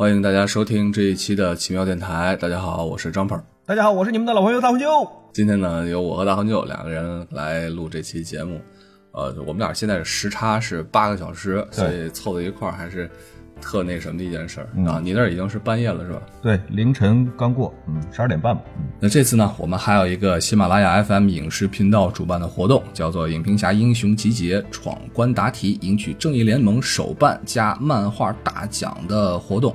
欢迎大家收听这一期的奇妙电台。大家好，我是张鹏。大家好，我是你们的老朋友大红舅。今天呢，由我和大红舅两个人来录这期节目。呃，我们俩现在的时差是八个小时，所以凑在一块儿还是。特那什么的一件事儿啊！你那儿已经是半夜了，是吧？对，凌晨刚过，嗯，十二点半吧。嗯，那这次呢，我们还有一个喜马拉雅 FM 影视频道主办的活动，叫做“影评侠英雄集结，闯关答题，赢取正义联盟手办加漫画大奖”的活动。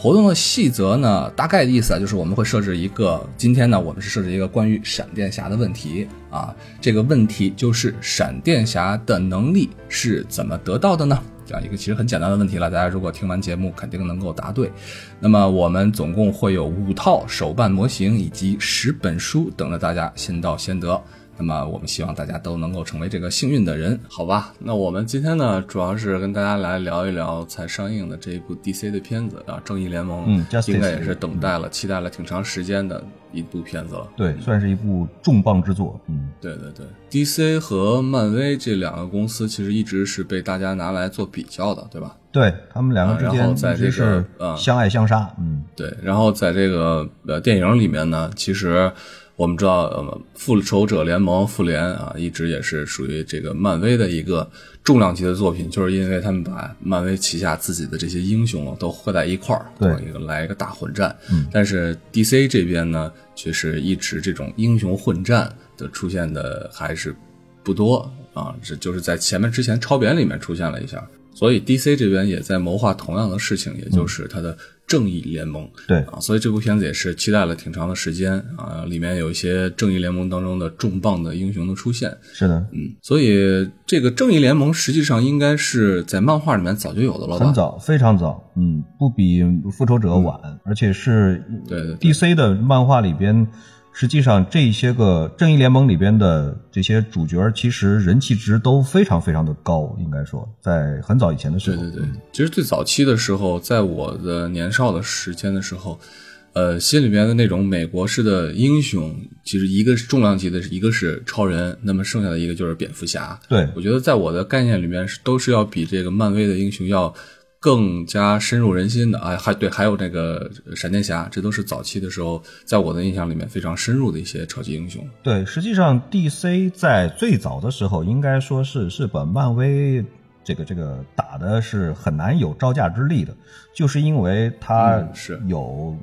活动的细则呢，大概的意思啊，就是我们会设置一个，今天呢，我们是设置一个关于闪电侠的问题啊。这个问题就是闪电侠的能力是怎么得到的呢？这样一个其实很简单的问题了，大家如果听完节目肯定能够答对。那么我们总共会有五套手办模型以及十本书等着大家先到先得。那么我们希望大家都能够成为这个幸运的人，好吧？那我们今天呢，主要是跟大家来聊一聊才上映的这一部 DC 的片子啊，《正义联盟》，嗯，应该也是等待了、期待了挺长时间的一部片子了。对，算是一部重磅之作。嗯，对对对，DC 和漫威这两个公司其实一直是被大家拿来做比较的，对吧？对他们两个之间在这是相爱相杀。嗯，对。然后在这个呃电影里面呢，其实。我们知道，呃，复仇者联盟复联啊，一直也是属于这个漫威的一个重量级的作品，就是因为他们把漫威旗下自己的这些英雄都合在一块儿，对，一个来一个大混战。嗯，但是 DC 这边呢，却是一直这种英雄混战的出现的还是不多啊，这就是在前面之前超扁里面出现了一下，所以 DC 这边也在谋划同样的事情，也就是它的。正义联盟，对。啊，所以这部片子也是期待了挺长的时间啊，里面有一些正义联盟当中的重磅的英雄的出现，是的，嗯，所以这个正义联盟实际上应该是在漫画里面早就有的了吧？很早，非常早，嗯，不比复仇者晚，而且是对 DC 的漫画里边。实际上，这些个正义联盟里边的这些主角，其实人气值都非常非常的高。应该说，在很早以前的时候，对对对，其实最早期的时候，在我的年少的时间的时候，呃，心里面的那种美国式的英雄，其实一个是重量级的，一个是超人，那么剩下的一个就是蝙蝠侠。对，我觉得在我的概念里面是都是要比这个漫威的英雄要。更加深入人心的啊，还对，还有那个闪电侠，这都是早期的时候，在我的印象里面非常深入的一些超级英雄。对，实际上 DC 在最早的时候，应该说是是把漫威这个这个打的是很难有招架之力的，就是因为它是有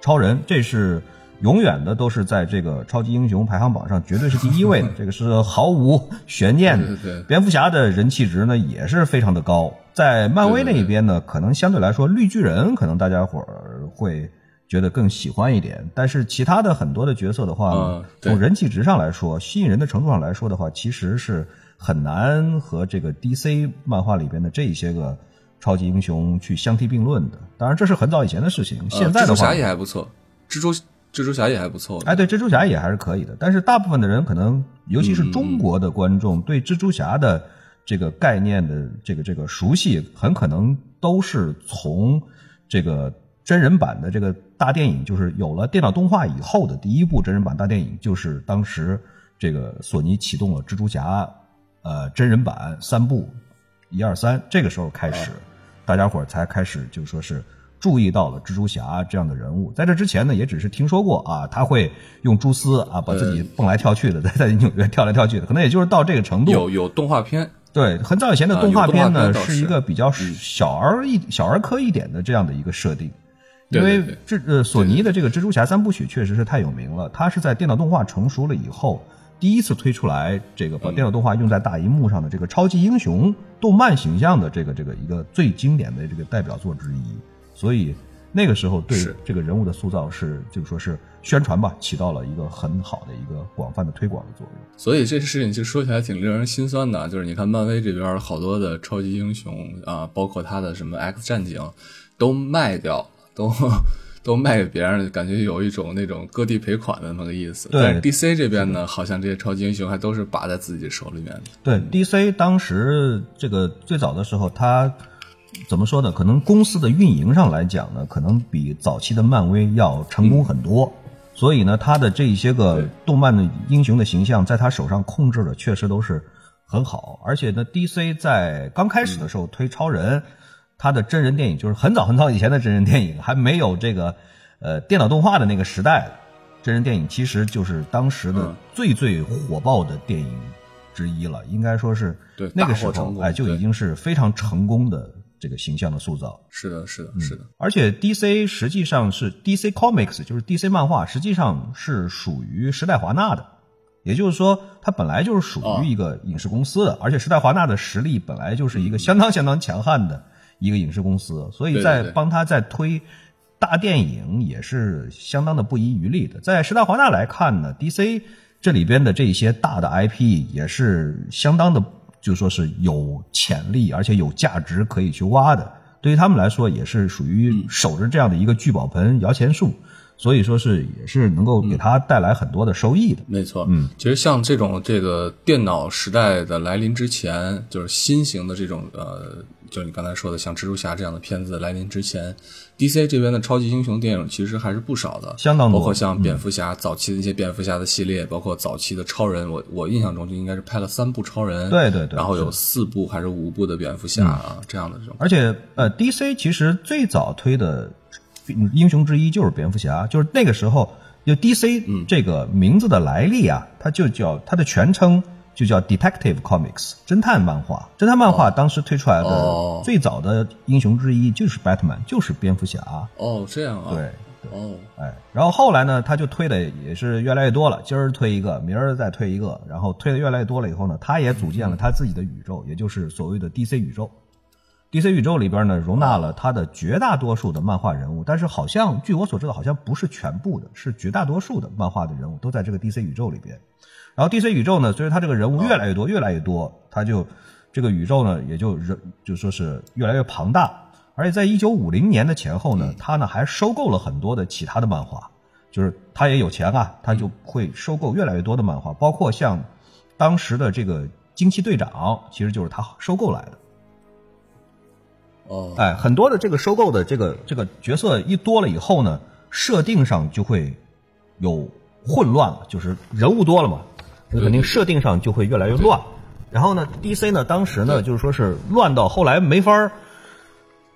超人，这是永远的都是在这个超级英雄排行榜上绝对是第一位的，这个是毫无悬念的。对对，蝙蝠侠的人气值呢也是非常的高。在漫威那一边呢，可能相对来说，绿巨人可能大家伙儿会觉得更喜欢一点。但是其他的很多的角色的话，从人气值上来说，吸引人的程度上来说的话，其实是很难和这个 DC 漫画里边的这些个超级英雄去相提并论的。当然，这是很早以前的事情。现在的话，蜘蛛侠也还不错，蜘蛛蜘蛛侠也还不错。哎，对，蜘蛛侠也还是可以的。但是大部分的人可能，尤其是中国的观众，对蜘蛛侠的。这个概念的这个这个熟悉，很可能都是从这个真人版的这个大电影，就是有了电脑动画以后的第一部真人版大电影，就是当时这个索尼启动了蜘蛛侠，呃，真人版三部，一二三，这个时候开始，大家伙才开始就说是注意到了蜘蛛侠这样的人物。在这之前呢，也只是听说过啊，他会用蛛丝啊把自己蹦来跳去的，在在纽约跳来跳去的，可能也就是到这个程度。有有动画片。对，很早以前的动画片呢，是一个比较小儿一小儿科一点的这样的一个设定，因为这呃索尼的这个蜘蛛侠三部曲确实是太有名了，它是在电脑动画成熟了以后第一次推出来，这个把电脑动画用在大荧幕上的这个超级英雄动漫形象的这个这个一个最经典的这个代表作之一，所以。那个时候对这个人物的塑造是，就是说是宣传吧，起到了一个很好的一个广泛的推广的作用。所以这事情其实说起来挺令人心酸的，就是你看漫威这边好多的超级英雄啊，包括他的什么 X 战警，都卖掉，都 都卖给别人，感觉有一种那种割地赔款的那个意思。对。但是 DC 这边呢，好像这些超级英雄还都是把在自己手里面的。对，DC 当时这个最早的时候，他。怎么说呢？可能公司的运营上来讲呢，可能比早期的漫威要成功很多。所以呢，他的这一些个动漫的英雄的形象，在他手上控制的确实都是很好。而且呢，DC 在刚开始的时候推超人，他的真人电影就是很早很早以前的真人电影，还没有这个呃电脑动画的那个时代，真人电影其实就是当时的嗯最最火爆的电影之一了，应该说是对那个时候哎就已经是非常成功的这个形象的塑造。是的，是的，是的，而且 DC 实际上是 DC Comics，就是 DC 漫画，实际上是属于时代华纳的，也就是说，它本来就是属哦。于一个影视公司的，而且时代华纳的实力本来就是一个相当相当强悍的一个影视公司，所以在帮他在推大电影也是相当的不遗余力的。在时代华纳来看呢，DC 这里边的这些大的 IP 也是相当的，就说是有潜力，而且有价值可以去挖的。对于他们来说，也是属于守着这样的一个聚宝盆、摇钱树，所以说是也是能够给他带来很多的收益的。没错，嗯，其实像这种这个电脑时代的来临之前，就是新型的这种呃，就是你刚才说的像蜘蛛侠这样的片子来临之前，DC 这边的超级英雄电影其实还是不少的，相当多。包括像蝙蝠侠、早期的一些蝙蝠侠的系列，包括早期的超人，我我印象中就应该是拍了三部超人，对对对然后有四部还是五部的蝙蝠侠啊、这样的这种，而且呃，DC 其实最早推的英雄之一就是蝙蝠侠，就是那个时候就 DC 这个名字的来历啊，它就叫它的全称就叫 Detective Comics 侦探漫画。侦探漫画当时推出来哦的最早的英雄之一就是 Batman，就是蝙蝠侠。哦，这样啊，对，哦，哎，然后后来呢，他就推的也是越来越多了，今儿推一个，明儿再推一个，然后推的越来越多了以后呢，他也组建了他自己的宇宙，也就是所谓的 DC 宇宙。DC 宇宙里边呢，容纳了他的绝大多数的漫画人物，但是好像据我所知道，好像不是全部的，是绝大多数的漫画的人物都在这个 DC 宇宙里边。然后 DC 宇宙呢，随着他这个人物越来越多，越来越多，他就这个宇宙呢，也就人就说是越来越庞大。而且在一九五零年的前后呢，他呢还收购了很多的其他的漫画，就是他也有钱啊，他就会收购越来越多的漫画，包括像当时的这个惊奇队长，其实就是他收购来的。哦，哎，很多的这个收购的这个这个角色一多了以后呢，设定上就会有混乱了，就是人物多了嘛，那肯定设定上就会越来越乱。然后呢，DC 呢，当时呢就是说是乱到后来没法儿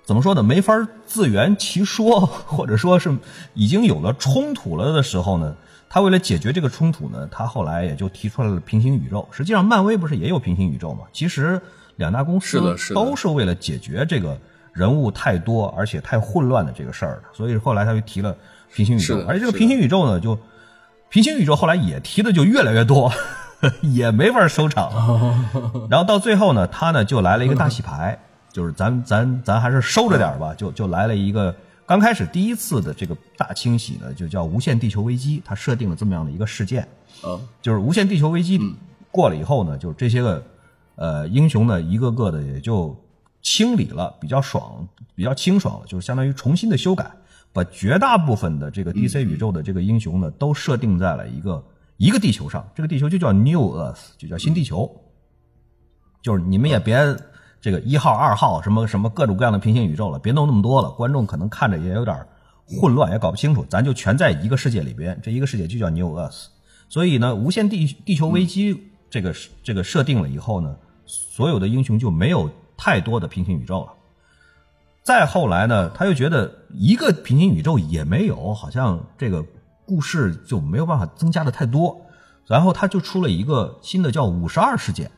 怎么说呢，没法儿自圆其说，或者说是已经有了冲突了的时候呢，他为了解决这个冲突呢，他后来也就提出来了平行宇宙。实际上，漫威不是也有平行宇宙吗？其实两大公司都是为了解决这个人物太多而且太混乱的这个事儿的，所以后来他就提了平行宇宙。而且这个平行宇宙呢，就平行宇宙后来也提的就越来越多，也没法收场。然后到最后呢，他呢就来了一个大洗牌，就是咱咱咱还是收着点吧，就就来了一个刚开始第一次的这个大清洗呢，就叫无限地球危机，他设定了这么样的一个事件。嗯，就是无限地球危机过了以后呢，就是这些个呃英雄呢，一个个的也就清理了，比较爽，比较清爽了，就是相当于重新的修改，把绝大部分的这个 DC 宇宙的这个英雄呢，都设定在了一个一个地球上，这个地球就叫 New Earth，就叫新地球。就是你们也别这个一号、二号什么什么各种各样的平行宇宙了，别弄那么多了，观众可能看着也有点混乱，也搞不清楚。咱就全在一个世界里边，这一个世界就叫 New Earth。所以呢，无限地地球危机这个这个设定了以后呢，所有的英雄就没有太多的平行宇宙了。再后来呢，他又觉得一个平行宇宙也没有，好像这个故事就没有办法增加的太多，然后他就出了一个新的叫五十二事件。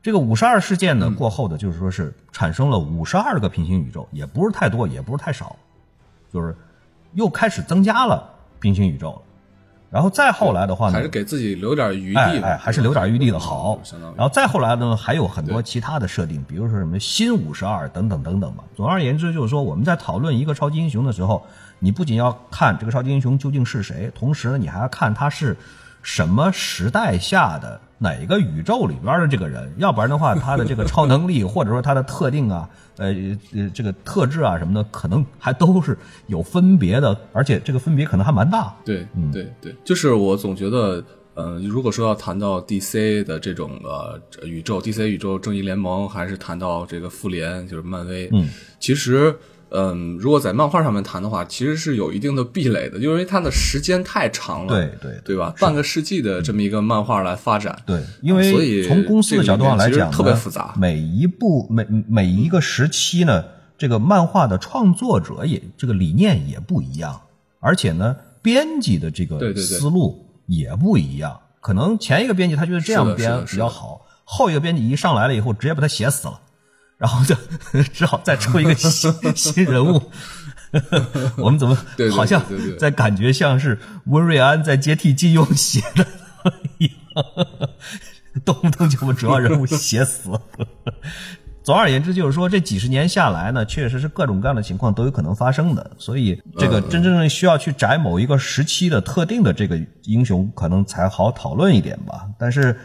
这个五十二事件呢，过后的就是说是产生了五十二个平行宇宙，也不是太多，也不是太少，就是又开始增加了平行宇宙了。然后再后来的话呢，还是给自己留点余地，哎哎，还是留点余地的好。然后再后来呢，还有很多其他的设定，比如说什么新五十二等等等等吧。总而言之，就是说我们在讨论一个超级英雄的时候，你不仅要看这个超级英雄究竟是谁，同时呢，你还要看他是什么时代下的哪个宇宙里边的这个人，要不然的话，他的这个超能力或者说他的特定啊，呃呃这个特质啊什么的，可能还都是有分别的，而且这个分别可能还蛮大。对，对对，就是我总觉得，呃，如果说要谈到 DC 的这种呃宇宙，DC 宇宙正义联盟，还是谈到这个复联，就是漫威，嗯，其实，嗯、如果在漫画上面谈的话，其实是有一定的壁垒的，因为它的时间太长了，对对对吧？半个世纪的这么一个漫画来发展，对，因为所以从公司的角度上来讲特别复杂。每一部每每一个时期呢，这个漫画的创作者也这个理念也不一样，而且呢，编辑的这个思路也不一样。可能前一个编辑他觉得这样编比较好，后一个编辑一上来了以后，直接把他写死了，然后就 只好再出一个新新人物。我们怎么好像在感觉像是温瑞安在接替金庸写的一样，动不动就把主要人物写死。总而言之，就是说这几十年下来呢，确实是各种各样的情况都有可能发生的，所以这个真正需要去摘某一个时期的特定的这个英雄，可能才好讨论一点吧。但是，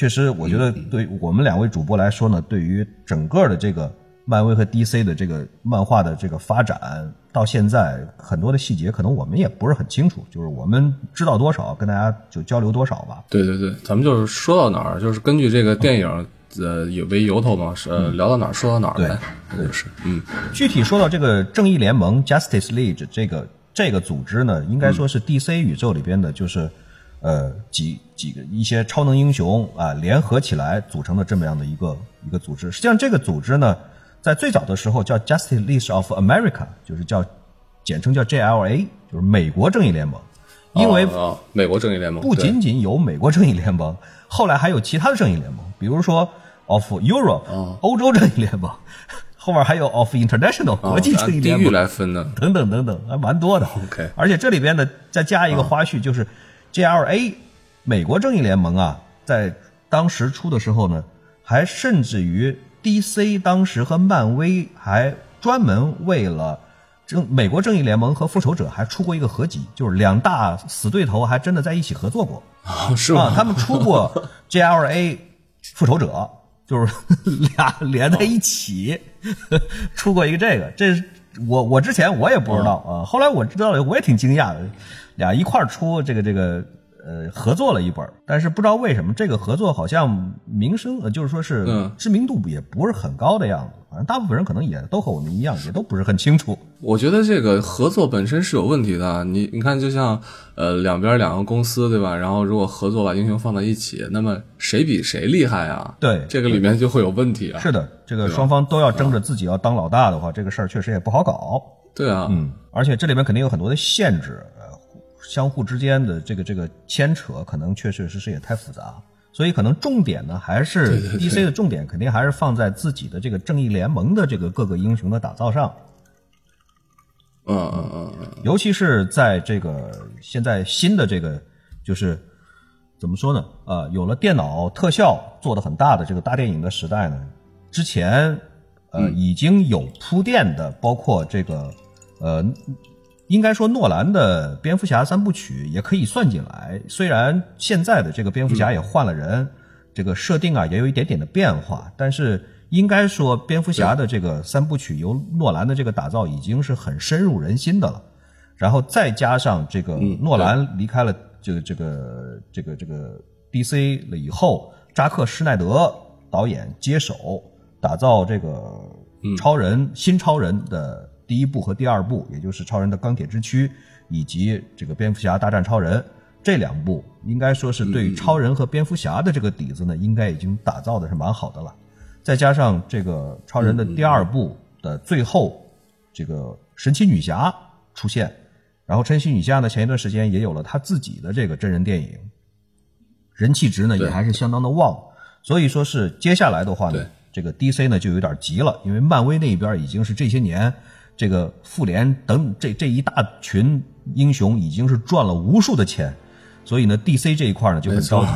确实我觉得对我们两位主播来说呢，对于整个的这个漫威和 DC 的这个漫画的这个发展，到现在很多的细节可能我们也不是很清楚，就是我们知道多少，跟大家就交流多少吧。对对对，咱们就是说到哪儿，就是根据这个电影呃也为由头嘛，是呃聊到哪儿说到哪儿呗，这就是嗯。具体说到这个正义联盟 （Justice League） 这个这个组织呢，应该说是 DC 宇宙里边的，就是、呃几几个一些超能英雄啊联合起来组成的这么样的一个一个组织。实际上，这个组织呢，在最早的时候叫 Justice League of America，就是叫简称叫 JLA，就是美国正义联盟。因为美国正义联盟不仅仅有美国正义联盟，后来还有其他的正义联盟，比如说 of Europe、欧哦洲正义联盟，后面还有 of International 哦国际正义联盟，来分的，等等等等，还蛮多的。OK 而且这里边呢，再加一个花絮，就是 JLA 美国正义联盟啊，在当时出的时候呢，还甚至于 DC 当时和漫威还专门为了正美国正义联盟和复仇者还出过一个合集，就是两大死对头还真的在一起合作过。哦是啊，他们出过 JLA 复仇者，就是 俩连在一起 出过一个这个，这是我我之前我也不知道啊，后来我知道了，我也挺惊讶的，俩一块儿出这个这个呃合作了一本儿，但是不知道为什么这个合作好像名声呃就是说是嗯知名度也不是很高的样子，反正大部分人可能也都和我们一样，也都不是很清楚。我觉得这个合作本身是有问题的。你你看，就像呃两边两个公司对吧？然后如果合作把英雄放在一起，那么谁比谁厉害啊？对这个里面就会有问题啊。是的，这个双方都要争着自己要当老大的话，这个事儿确实也不好搞。对啊，嗯，而且这里面肯定有很多的限制，相互之间的这个这个牵扯，可能确确实实也太复杂。所以可能重点呢，还是 DC 的重点，肯定还是放在自己的这个正义联盟的这个各个英雄的打造上。嗯嗯嗯嗯，尤其是在这个现在新的这个就是怎么说呢？呃，有了电脑特效做的很大的这个大电影的时代呢，之前呃、已经有铺垫的，包括这个呃，应该说诺兰的蝙蝠侠三部曲也可以算进来。虽然现在的这个蝙蝠侠也换了人，这个设定啊也有一点点的变化，但是应该说蝙蝠侠的这个三部曲由诺兰的这个打造已经是很深入人心的了。然后再加上这个诺兰离开了这个这个这个这个 DC 了以后，扎克施耐德导演接手打造这个超人、新超人的第一部和第二部，也就是超人的钢铁之躯以及这个蝙蝠侠大战超人这两部，应该说是对超人和蝙蝠侠的这个底子呢，应该已经打造的是蛮好的了。再加上这个超人的第二部的最后，这个神奇女侠出现，然后神奇女侠呢，前一段时间也有了她自己的这个真人电影，人气值呢也还是相当的旺，所以说是接下来的话呢，这个 DC 呢就有点急了，因为漫威那边已经是这些年这个复联等这这一大群英雄已经是赚了无数的钱，所以呢 DC 这一块呢就很着急。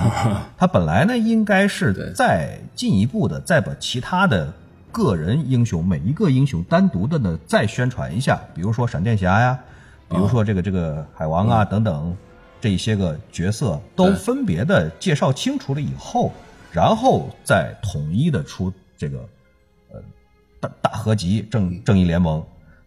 他本来呢应该是再进一步的再把其他的个人英雄每一个英雄单独的呢再宣传一下，比如说闪电侠呀，比如说这个这个海王啊等等这一些个角色都分别的介绍清楚了以后，然后再统一的出这个呃大大合集正正义联盟。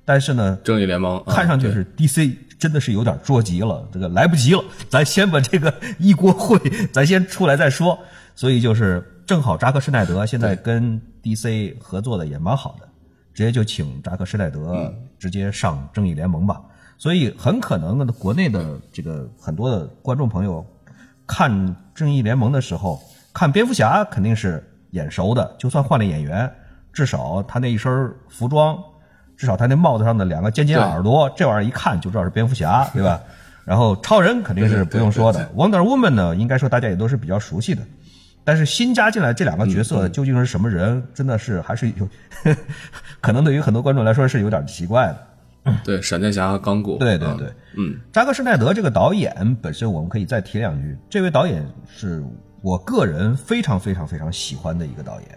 但是呢，正义联盟啊看上去是 DC 真的是有点着急了，这个来不及了，咱先把这个一锅烩，咱先出来再说。所以就是正好扎克施耐德现在跟 DC 合作的也蛮好的，直接就请扎克施耐德直接上正义联盟吧。所以很可能，国内的这个很多的观众朋友看正义联盟的时候，看蝙蝠侠肯定是眼熟的，就算换了演员，至少他那一身服装。至少他那帽子上的两个尖尖耳朵，这玩意儿一看就知道是蝙蝠侠，对吧？然后超人肯定是不用说的，Wonder Woman 呢，应该说大家也都是比较熟悉的。但是新加进来这两个角色究竟是什么人，真的是还是有，可能对于很多观众来说是有点奇怪的。对，闪电侠和钢骨。对对对，嗯，扎克施奈德这个导演本身，我们可以再提两句。这位导演是我个人非常非常非常喜欢的一个导演。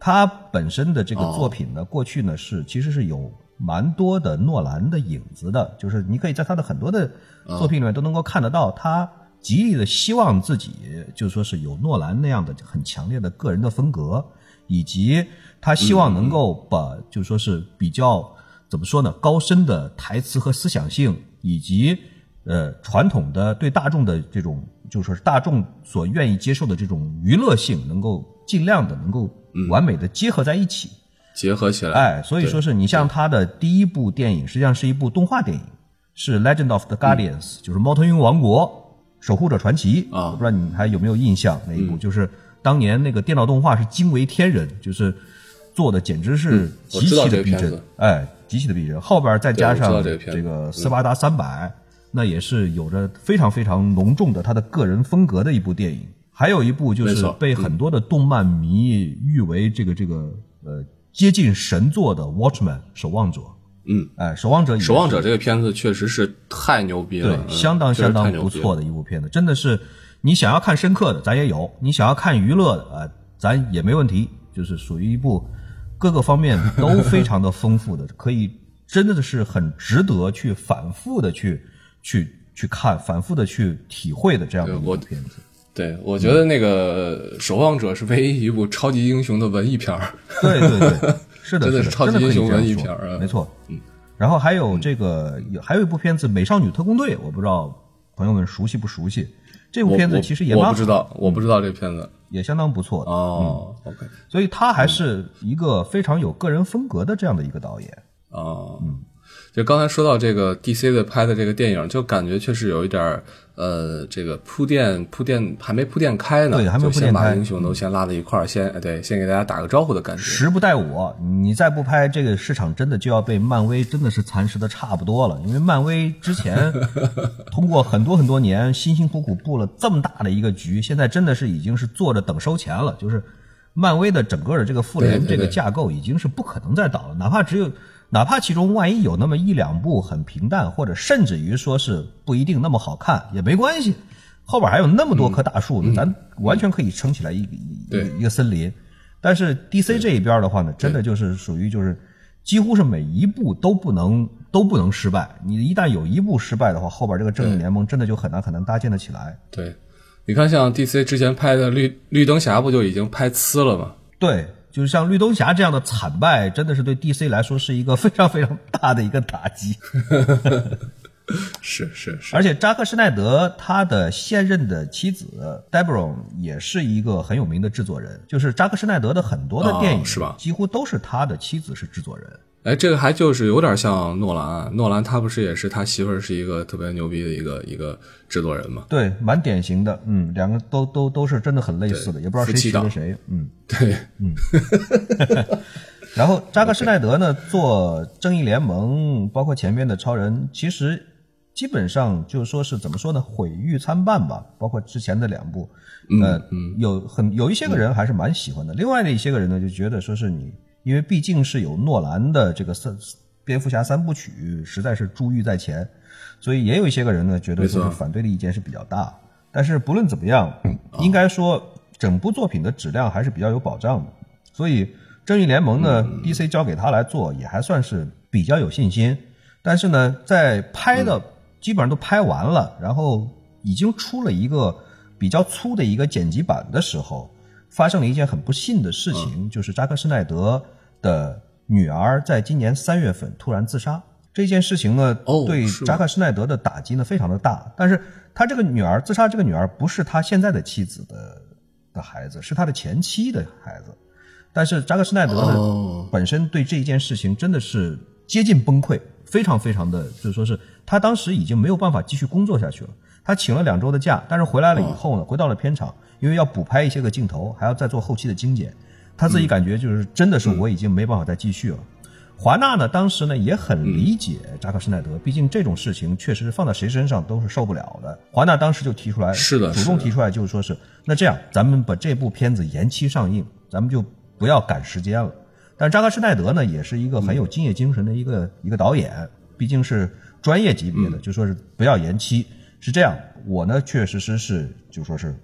他本身的这个作品呢，过去呢是其实是有蛮多的诺兰的影子的，就是你可以在他的很多的作品里面都能够看得到，他极力的希望自己就是说是有诺兰那样的很强烈的个人的风格，以及他希望能够把就是说是比较。怎么说呢？高深的台词和思想性，以及呃传统的对大众的这种，就说是大众所愿意接受的这种娱乐性，能够尽量的能够完美的结合在一起，结合起来。哎，所以说是你像他的第一部电影，实际上是一部动画电影，是《Legend of the Guardians》，就是猫头鹰王国守护者传奇啊。不知道你还有没有印象？那一部就是当年那个电脑动画是惊为天人，就是做的简直是极其的逼真，哎。极其的逼真，后边再加上这个斯巴达三百，那也是有着非常非常浓重的他的个人风格的一部电影。还有一部就是被很多的动漫迷誉为这个这个呃接近神作的《Watchman》守望者。嗯，哎，守望者，守望者这个片子确实是太牛逼了，对，相当相当不错的一部片子，真的是你想要看深刻的，咱也有；你想要看娱乐的，啊，咱也没问题，就是属于一部。各个方面都非常的丰富的，可以真的是很值得去反复的去去去看，反复的去体会的这样的一部片子。对，我觉得那个《守望者》是唯一一部超级英雄的文艺片儿。对对对，是的，真的是超级英雄文艺片儿，没错。嗯，然后还有这个，还有一部片子《美少女特工队》，我不知道朋友们熟悉不熟悉。这部片子其实也我不知道，我不知道这片子。也相当不错的哦，OK，所以他还是一个非常有个人风格的这样的一个导演哦，嗯，就刚才说到这个 DC 的拍的这个电影，就感觉确实有一点呃，这个铺垫铺垫还没铺垫开呢，对，还没铺垫开，英雄都先拉在一块儿，先对，先给大家打个招呼的感觉。时不待我，你再不拍，这个市场真的就要被漫威真的是蚕食的差不多了。因为漫威之前 通过很多很多年辛辛苦苦布了这么大的一个局，现在真的是已经是坐着等收钱了。就是漫威的整个的这个复联这个架构已经是不可能再倒了，哪怕只有。哪怕其中万一有那么一两部很平淡，或者甚至于说是不一定那么好看也没关系，后边还有那么多棵大树呢，咱完全可以撑起来一一一个森林。但是 DC 这一边的话呢，真的就是属于就是几乎是每一步都不能都不能失败。你一旦有一步失败的话，后边这个正义联盟真的就很难很难搭建的起来。对，你看像 DC 之前拍的绿绿灯侠不就已经拍呲了吗？对。就是像绿灯侠这样的惨败，真的是对 DC 来说是一个非常非常大的一个打击。是是是，而且扎克施奈德他的现任的妻子 Debra 也是一个很有名的制作人，就是扎克施奈德的很多的电影是吧？几乎都是他的妻子是制作人。哎，这个还就是有点像诺兰，啊诺兰他不是也是他媳妇儿是一个特别牛逼的一个一个制作人嘛？对，蛮典型的，嗯，两个都都都是真的很类似的，也不知道谁学的谁，嗯，对，嗯。然后扎克施奈德呢，做正义联盟，包括前面的超人，其实基本上就是说是怎么说呢，毁誉参半吧。包括之前的两部，呃，有很有一些个人还是蛮喜欢的，另外的一些个人呢，就觉得说是你。因为毕竟是有诺兰的这个三蝙蝠侠三部曲，实在是珠玉在前，所以也有一些个人呢觉得就是反对的意见是比较大。但是不论怎么样，应该说整部作品的质量还是比较有保障的。所以正义联盟呢，DC 交给他来做也还算是比较有信心。但是呢，在拍的基本上都拍完了，然后已经出了一个比较粗的一个剪辑版的时候，发生了一件很不幸的事情，就是扎克施奈德。的女儿在今年三月份突然自杀，这件事情呢，对扎克施奈德的打击呢非常的大。但是他这个女儿自杀，这个女儿不是他现在的妻子的的孩子，是他的前妻的孩子。但是扎克施奈德呢，本身对这一件事情真的是接近崩溃，非常非常的，就是说是他当时已经没有办法继续工作下去了。他请了两周的假，但是回来了以后呢，回到了片场，因为要补拍一些个镜头，还要再做后期的精简。他自己感觉就是真的是我已经没办法再继续了。华纳呢，当时呢也很理解扎克施耐德，毕竟这种事情确实放在谁身上都是受不了的。华纳当时就提出来，是的主动提出来，就是说是那这样，咱们把这部片子延期上映，咱们就不要赶时间了。但扎克施耐德呢，也是一个很有敬业精神的一个、一个导演，毕竟是专业级别的，就说是不要延期。是这样，我呢确实实是就说是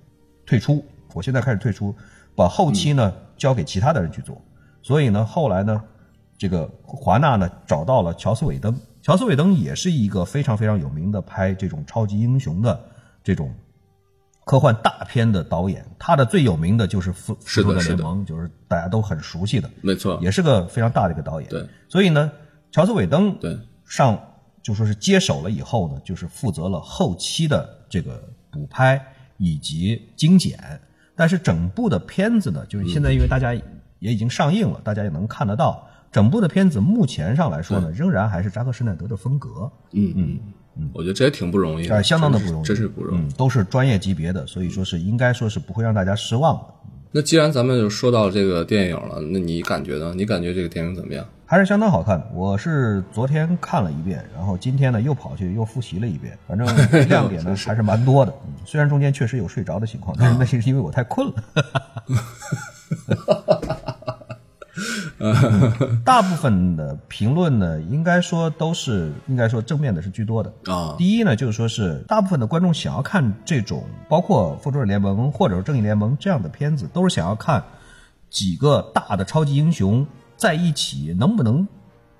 退出，我现在开始退出，把后期呢交给其他的人去做。所以呢，后来呢，这个华纳呢找到了乔斯韦登，乔斯韦登也是一个非常非常有名的拍这种超级英雄的这种科幻大片的导演，他的最有名的就是《复复仇者联盟》，就是大家都很熟悉的，没错，也是个非常大的一个导演。对，所以呢，乔斯韦登对上就说是接手了以后呢，就是负责了后期的这个补拍以及精简。但是整部的片子呢，就是现在因为大家也已经上映了，大家也能看得到，整部的片子目前上来说呢，仍然还是扎克施耐德的风格，嗯嗯嗯，我觉得这也挺不容易的，哎，相当的不容易，真是不容易。嗯，都是专业级别的，所以说是应该说是不会让大家失望的。那既然咱们就说到这个电影了，那你感觉呢？你感觉这个电影怎么样？还是相当好看的。我是昨天看了一遍，然后今天呢又跑去又复习了一遍，反正 亮点呢还是蛮多的。嗯虽然中间确实有睡着的情况，但是那是因为我太困了。嗯 大部分的评论呢，应该说都是应该说正面的是居多的。啊，第一呢，就是说是大部分的观众想要看这种包括《复仇者联盟》或者是《正义联盟》这样的片子，都是想要看几个大的超级英雄在一起能不能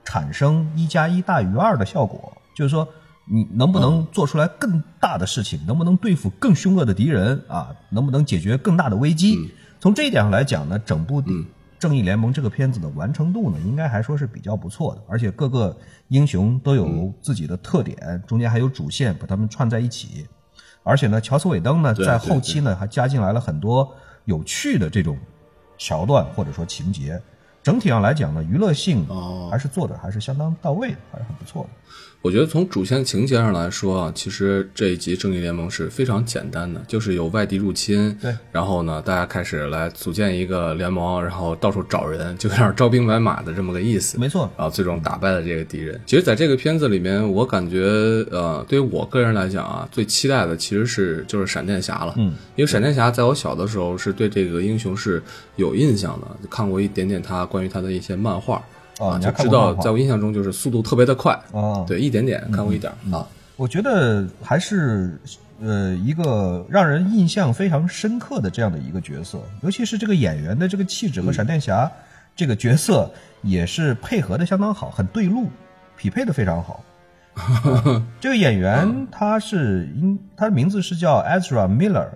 产生一加一大于二的效果，就是说你能不能做出来更大的事情，能不能对付更凶恶的敌人啊，能不能解决更大的危机？从这一点上来讲呢，整部《正义联盟》这个片子的完成度呢，应该还说是比较不错的，而且各个英雄都有自己的特点，中间还有主线把他们串在一起，而且呢，乔斯韦登呢在后期呢还加进来了很多有趣的这种桥段或者说情节。整体上来讲呢，娱乐性哦还是做的还是相当到位的，还是很不错的。我觉得从主线情节上来说啊，其实这一集《正义联盟》是非常简单的，就是有外敌入侵，对，然后呢，大家开始来组建一个联盟，然后到处找人，就有点招兵买马的这么个意思。没错，然后最终打败了这个敌人。其实，在这个片子里面，我感觉，呃，对于我个人来讲啊，最期待的其实是就是闪电侠了。嗯，因为闪电侠在我小的时候是对这个英雄是有印象的，看过一点点他关于他的一些漫画。啊，就知道，在我印象中就是速度特别的快，啊对，一点点看过一点儿啊，我觉得还是呃一个让人印象非常深刻的这样的一个角色，尤其是这个演员的这个气质和闪电侠这个角色也是配合的相当好，很对路，匹配的非常好。这个演员他是应他的名字是叫 Ezra Miller，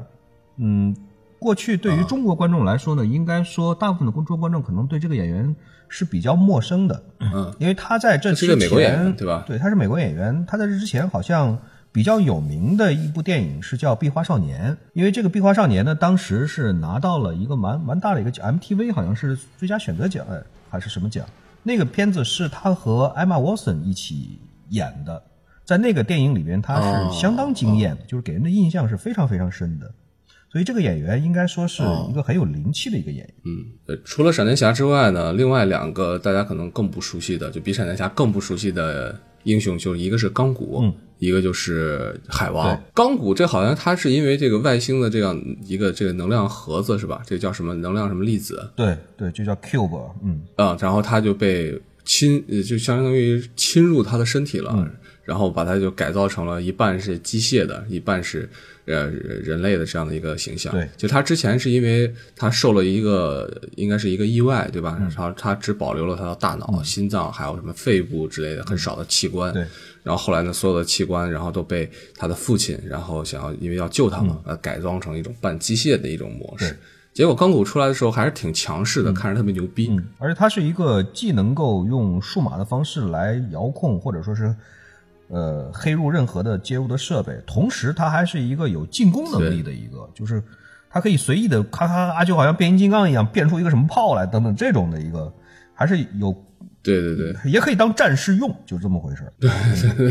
嗯，过去对于中国观众来说呢，应该说大部分的中国观众可能对这个演员是比较陌生的，嗯，因为他在这之前一个美国演员对吧对，他是美国演员。他在这之前好像比较有名的一部电影是叫《壁花少年》，因为这个《壁花少年》呢，当时是拿到了一个蛮蛮大的一个奖 MTV 好像是最佳选择奖哎，还是什么奖？那个片子是他和艾玛沃森一起演的，在那个电影里边，他哦是相当惊艳的，就是给人的印象是非常非常深的。所以这个演员应该说是一个很有灵气的一个演员。嗯，对，除了闪电侠之外呢，另外两个大家可能更不熟悉的，就比闪电侠更不熟悉的英雄，就是一个是钢骨，嗯一个就是海王对。钢骨这好像他是因为这个外星的这样一个这个能量盒子是吧？这个叫什么能量什么粒子对对，就叫 Cube，嗯，啊、然后他就被侵，呃就相当于侵入他的身体了。嗯然后把他就改造成了一半是机械的，一半是呃人类的这样的一个形象。对就他之前是因为他受了一个应该是一个意外，对吧？嗯然后他只保留了他的大脑、心脏，还有什么肺部之类的很少的器官。嗯对。然后后来呢，所有的器官，然后都被他的父亲，然后想要因为要救他嘛，呃，改装成一种半机械的一种模式嗯。结果钢骨出来的时候还是挺强势的，看着特别牛逼。嗯，而且它是一个既能够用数码的方式来遥控，或者说是呃黑入任何的接入的设备，同时它还是一个有进攻能力的一个，就是它可以随意的咔咔咔，就好像变形金刚一样变出一个什么炮来等等这种的一个，还是有对对对，也可以当战士用，就这么回事儿。对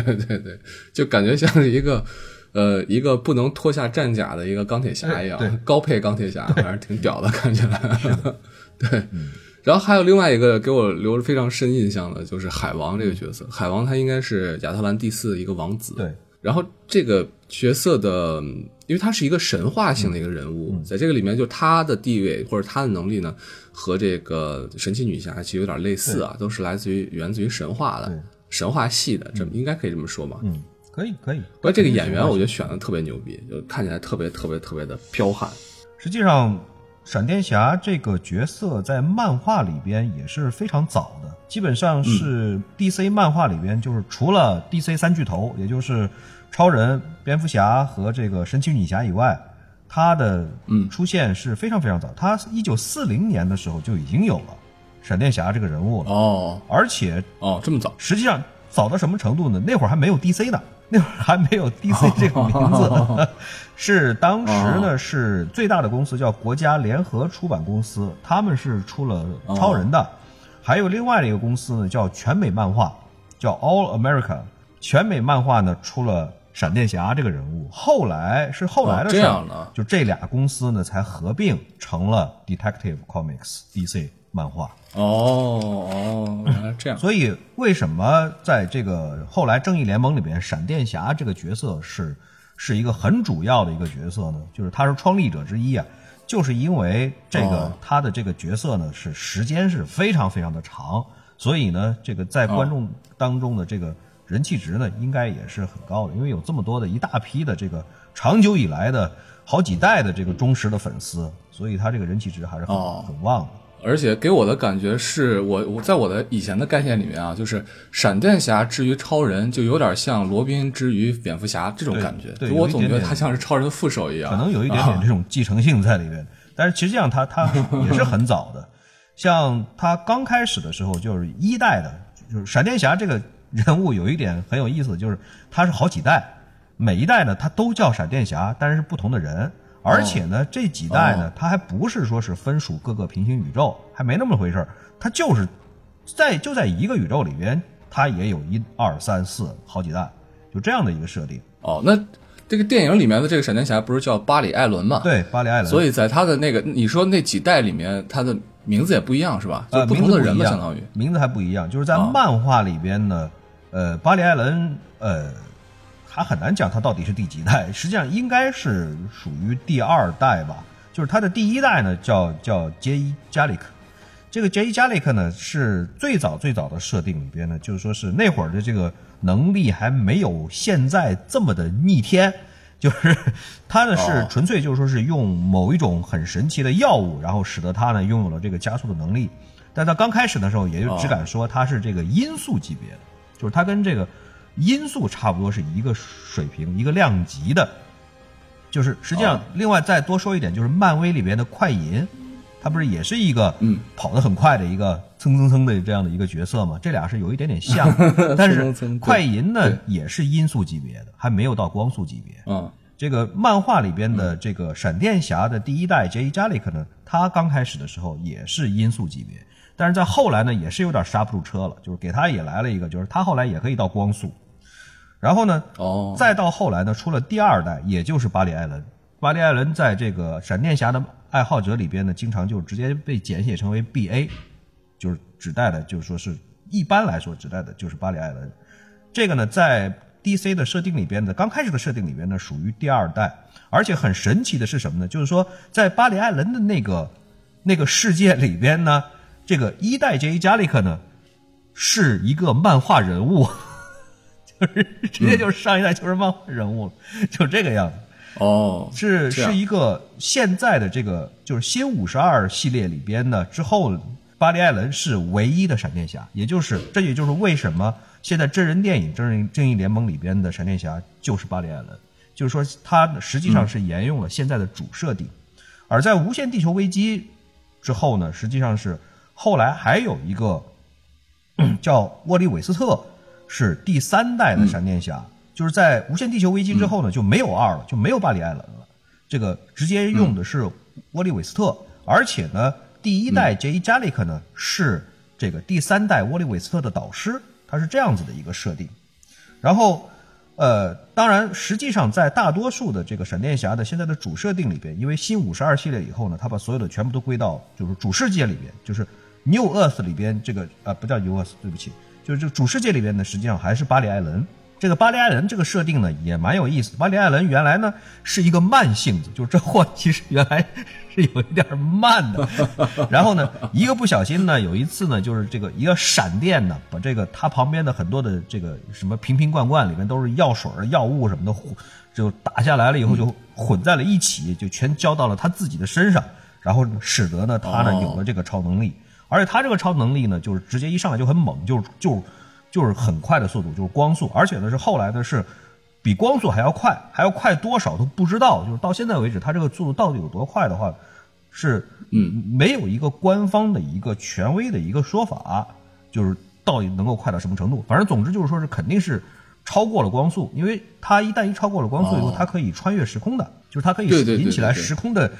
对对对，就感觉像是一个呃一个不能脱下战甲的一个钢铁侠一样，对高配钢铁侠，反正挺屌的，看起来。对。然后还有另外一个给我留着非常深印象的，就是海王这个角色。海王他应该是亚特兰蒂斯的一个王子。对。然后这个角色的，因为他是一个神话性的一个人物，在这个里面，就他的地位或者他的能力呢，和这个神奇女侠其实有点类似啊，都是来自于源自于神话的神话系的，这么应该可以这么说吧？嗯，可以可以。关这个演员，我觉得选的特别牛逼，就看起来特别特别特别的彪悍。实际上。闪电侠这个角色在漫画里边也是非常早的，基本上是 DC 漫画里边就是除了 DC 三巨头，也就是超人、蝙蝠侠和这个神奇女侠以外，他的出现是非常非常早。他一九四零年的时候就已经有了闪电侠这个人物了哦，而且哦这么早，实际上早到什么程度呢？那会儿还没有 DC 呢。那会儿还没有 DC 这个名字，是当时呢是最大的公司叫国家联合出版公司，他们是出了超人的，还有另外的一个公司呢叫全美漫画，叫 All America，全美漫画呢出了闪电侠这个人物，后来是后来的事儿，就这俩公司呢才合并成了 Detective Comics DC。漫画。哦哦，原来这样。所以为什么在这个后来正义联盟里边，闪电侠这个角色是是一个很主要的一个角色呢？就是他是创立者之一啊，就是因为这个他的这个角色呢是时间是非常非常的长，所以呢这个在观众当中的这个人气值呢应该也是很高的，因为有这么多的一大批的这个长久以来的好几代的这个忠实的粉丝，所以他这个人气值还是很很旺的。而且给我的感觉是我我在我的以前的概念里面啊，就是闪电侠之于超人，就有点像罗宾之于蝙蝠侠这种感觉。对，我总觉得他像是超人的副手一样。可能有一点点这种继承性在里面，但是实际上他他也是很早的。像他刚开始的时候就是一代的，就是闪电侠这个人物有一点很有意思，就是他是好几代，每一代呢他都叫闪电侠，但是不同的人。而且呢，这几代呢，它还不是说是分属各个平行宇宙，还没那么回事儿。它就是在就在一个宇宙里边，它也有一二三四好几代，就这样的一个设定。哦，那这个电影里面的这个闪电侠不是叫巴里·艾伦吗？对，巴里·艾伦。所以在他的那个你说那几代里面，他的名字也不一样是吧？就，不同的人相当于名字还不一样。就是在漫画里边呢，呃，巴里·艾伦，呃。他很难讲他到底是第几代，实际上应该是属于第二代吧。就是他的第一代呢，叫叫杰伊加里克。这个杰伊加里克呢，是最早最早的设定里边呢，就是说是那会儿的这个能力还没有现在这么的逆天，就是他呢是纯粹就是说是用某一种很神奇的药物，然后使得他呢拥有了这个加速的能力。但他刚开始的时候，也就只敢说他是这个音速级别的，就是他跟这个。音速差不多是一个水平、一个量级的，就是实际上，另外再多说一点，就是漫威里边的快银，他不是也是一个嗯。跑得很快的一个蹭蹭蹭的这样的一个角色吗？这俩是有一点点像，但是快银呢也是音速级别的，还没有到光速级别。嗯，这个漫画里边的这个闪电侠的第一代杰伊加里克呢，他刚开始的时候也是音速级别，但是在后来呢也是有点刹不住车了，就是给他也来了一个，就是他后来也可以到光速。然后呢？哦，再到后来呢，出了第二代，也就是巴里·艾伦。巴里·艾伦在这个闪电侠的爱好者里边呢，经常就直接被简写成为 B.A，就是指代的，就是说是一般来说指代的就是巴里·艾伦。这个呢，在 D.C. 的设定里边的刚开始的设定里边呢，属于第二代。而且很神奇的是什么呢？就是说，在巴里·艾伦的那个那个世界里边呢，这个一代杰伊·加里克呢，是一个漫画人物。就 是直接就是上一代就是漫画人物，就这个样子。哦，是是一个现在的这个就是新五十二系列里边呢，之后巴里·艾伦是唯一的闪电侠，也就是这也就是为什么现在真人电影《正义正义联盟》里边的闪电侠就是巴里·艾伦，就是说他实际上是沿用了现在的主设定。而在《无限地球危机》之后呢，实际上是后来还有一个 叫沃利·韦斯特。是第三代的闪电侠，就是在无限地球危机之后呢，就没有二了，就没有巴里·艾伦了。这个直接用的是沃利·韦斯特，而且呢，第一代杰伊·加里克呢是这个第三代沃利·韦斯特的导师，他是这样子的一个设定。然后，呃，当然，实际上在大多数的这个闪电侠的现在的主设定里边，因为新五十二系列以后呢，他把所有的全部都归到就是主世界里边，就是 New Earth 里边这个呃不叫 New Earth，对不起，就是这个主世界里边呢，实际上还是巴里艾伦。这个巴里艾伦这个设定呢也蛮有意思。巴里艾伦原来呢是一个慢性子，就是这货其实原来是有一点慢的。然后呢，一个不小心呢，有一次呢，就是这个一个闪电呢，把这个他旁边的很多的这个什么瓶瓶罐罐里面都是药水、药物什么的，就打下来了以后就混在了一起，就全浇到了他自己的身上，然后使得呢他呢有了这个超能力。而且他这个超能力呢，就是直接一上来就很猛，就就。就是很快的速度，就是光速，而且呢是后来呢是比光速还要快，还要快多少都不知道。就是到现在为止，他这个速度到底有多快的话，是嗯没有一个官方的一个权威的一个说法，就是到底能够快到什么程度。反正总之就是说是肯定是超过了光速，因为它一旦一超过了光速以后，它可以穿越时空的，就是它可以引起来时空的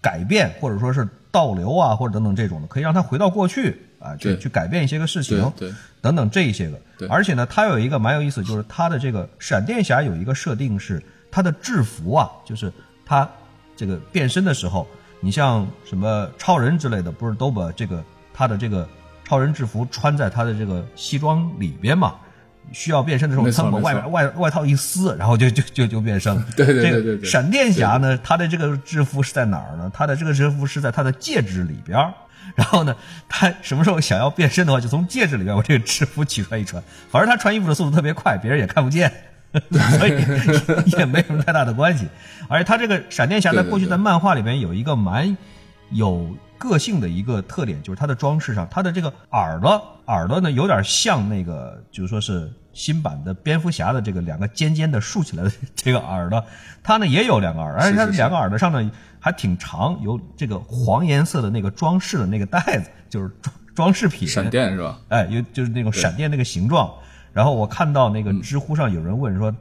改变，或者说是倒流啊，或者等等这种的，可以让他回到过去。啊，去去改变一些个事情，对，等等这一些个，而且呢，它有一个蛮有意思，就是它的这个闪电侠有一个设定是，他的制服啊，就是他这个变身的时候，你像什么超人之类的，不是都把这个他的这个超人制服穿在他的这个西装里边嘛？需要变身的时候，他把外外外套一撕，然后就就就就变身。对对对对对。闪电侠呢，他的这个制服是在哪儿呢？他的这个制服是在他的戒指里边。然后呢，他什么时候想要变身的话，就从戒指里边把这个制服取出来一穿。反正他穿衣服的速度特别快，别人也看不见，所以也没什么太大的关系。而且他这个闪电侠在过去在漫画里面有一个蛮有个性的一个特点，就是它的装饰上，它的这个耳朵耳朵呢有点像那个，就是说是新版的蝙蝠侠的这个两个尖尖的竖起来的这个耳朵，它呢也有两个耳，而且它两个耳朵上呢。还挺长，有这个黄颜色的那个装饰的那个袋子，就是装装饰品。闪电是吧？哎，有就是那种闪电那个形状。然后我看到那个知乎上有人问说：“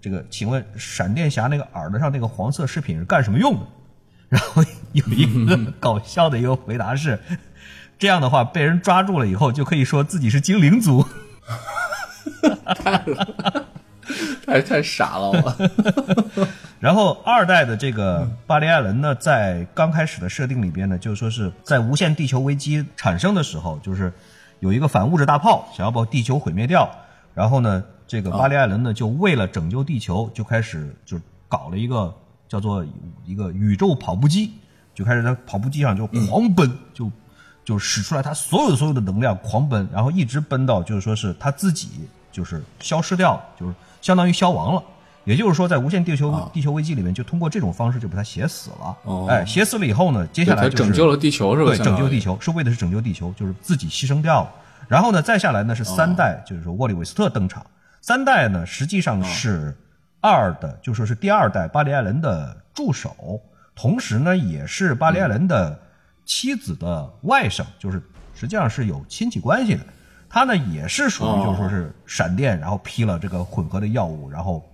这个，请问闪电侠那个耳朵上那个黄色饰品是干什么用的？”然后有一个搞笑的一个回答是：“ 这样的话，被人抓住了以后，就可以说自己是精灵族。”太太傻了，我。然后二代的这个巴里艾伦呢，在刚开始的设定里边呢，就是说是在无限地球危机产生的时候，就是有一个反物质大炮想要把地球毁灭掉。然后呢，这个巴里艾伦呢，就为了拯救地球，就开始就搞了一个叫做一个宇宙跑步机，就开始在跑步机上就狂奔，就就使出来他所有所有的能量狂奔，然后一直奔到就是说是他自己就是消失掉，就是相当于消亡了。也就是说，在无限地球地球危机里面，就通过这种方式就把他写死了。哎，写死了以后呢，接下来拯救了地球是吧？对，拯救地球是为的是拯救地球，就是自己牺牲掉了。然后呢，再下来呢是三代，就是说沃利韦斯特登场。三代呢实际上是二的，就说是第二代巴里艾伦的助手，同时呢也是巴里艾伦的妻子的外甥，就是实际上是有亲戚关系的。他呢也是属于就是说是闪电，然后披了这个混合的药物，然后。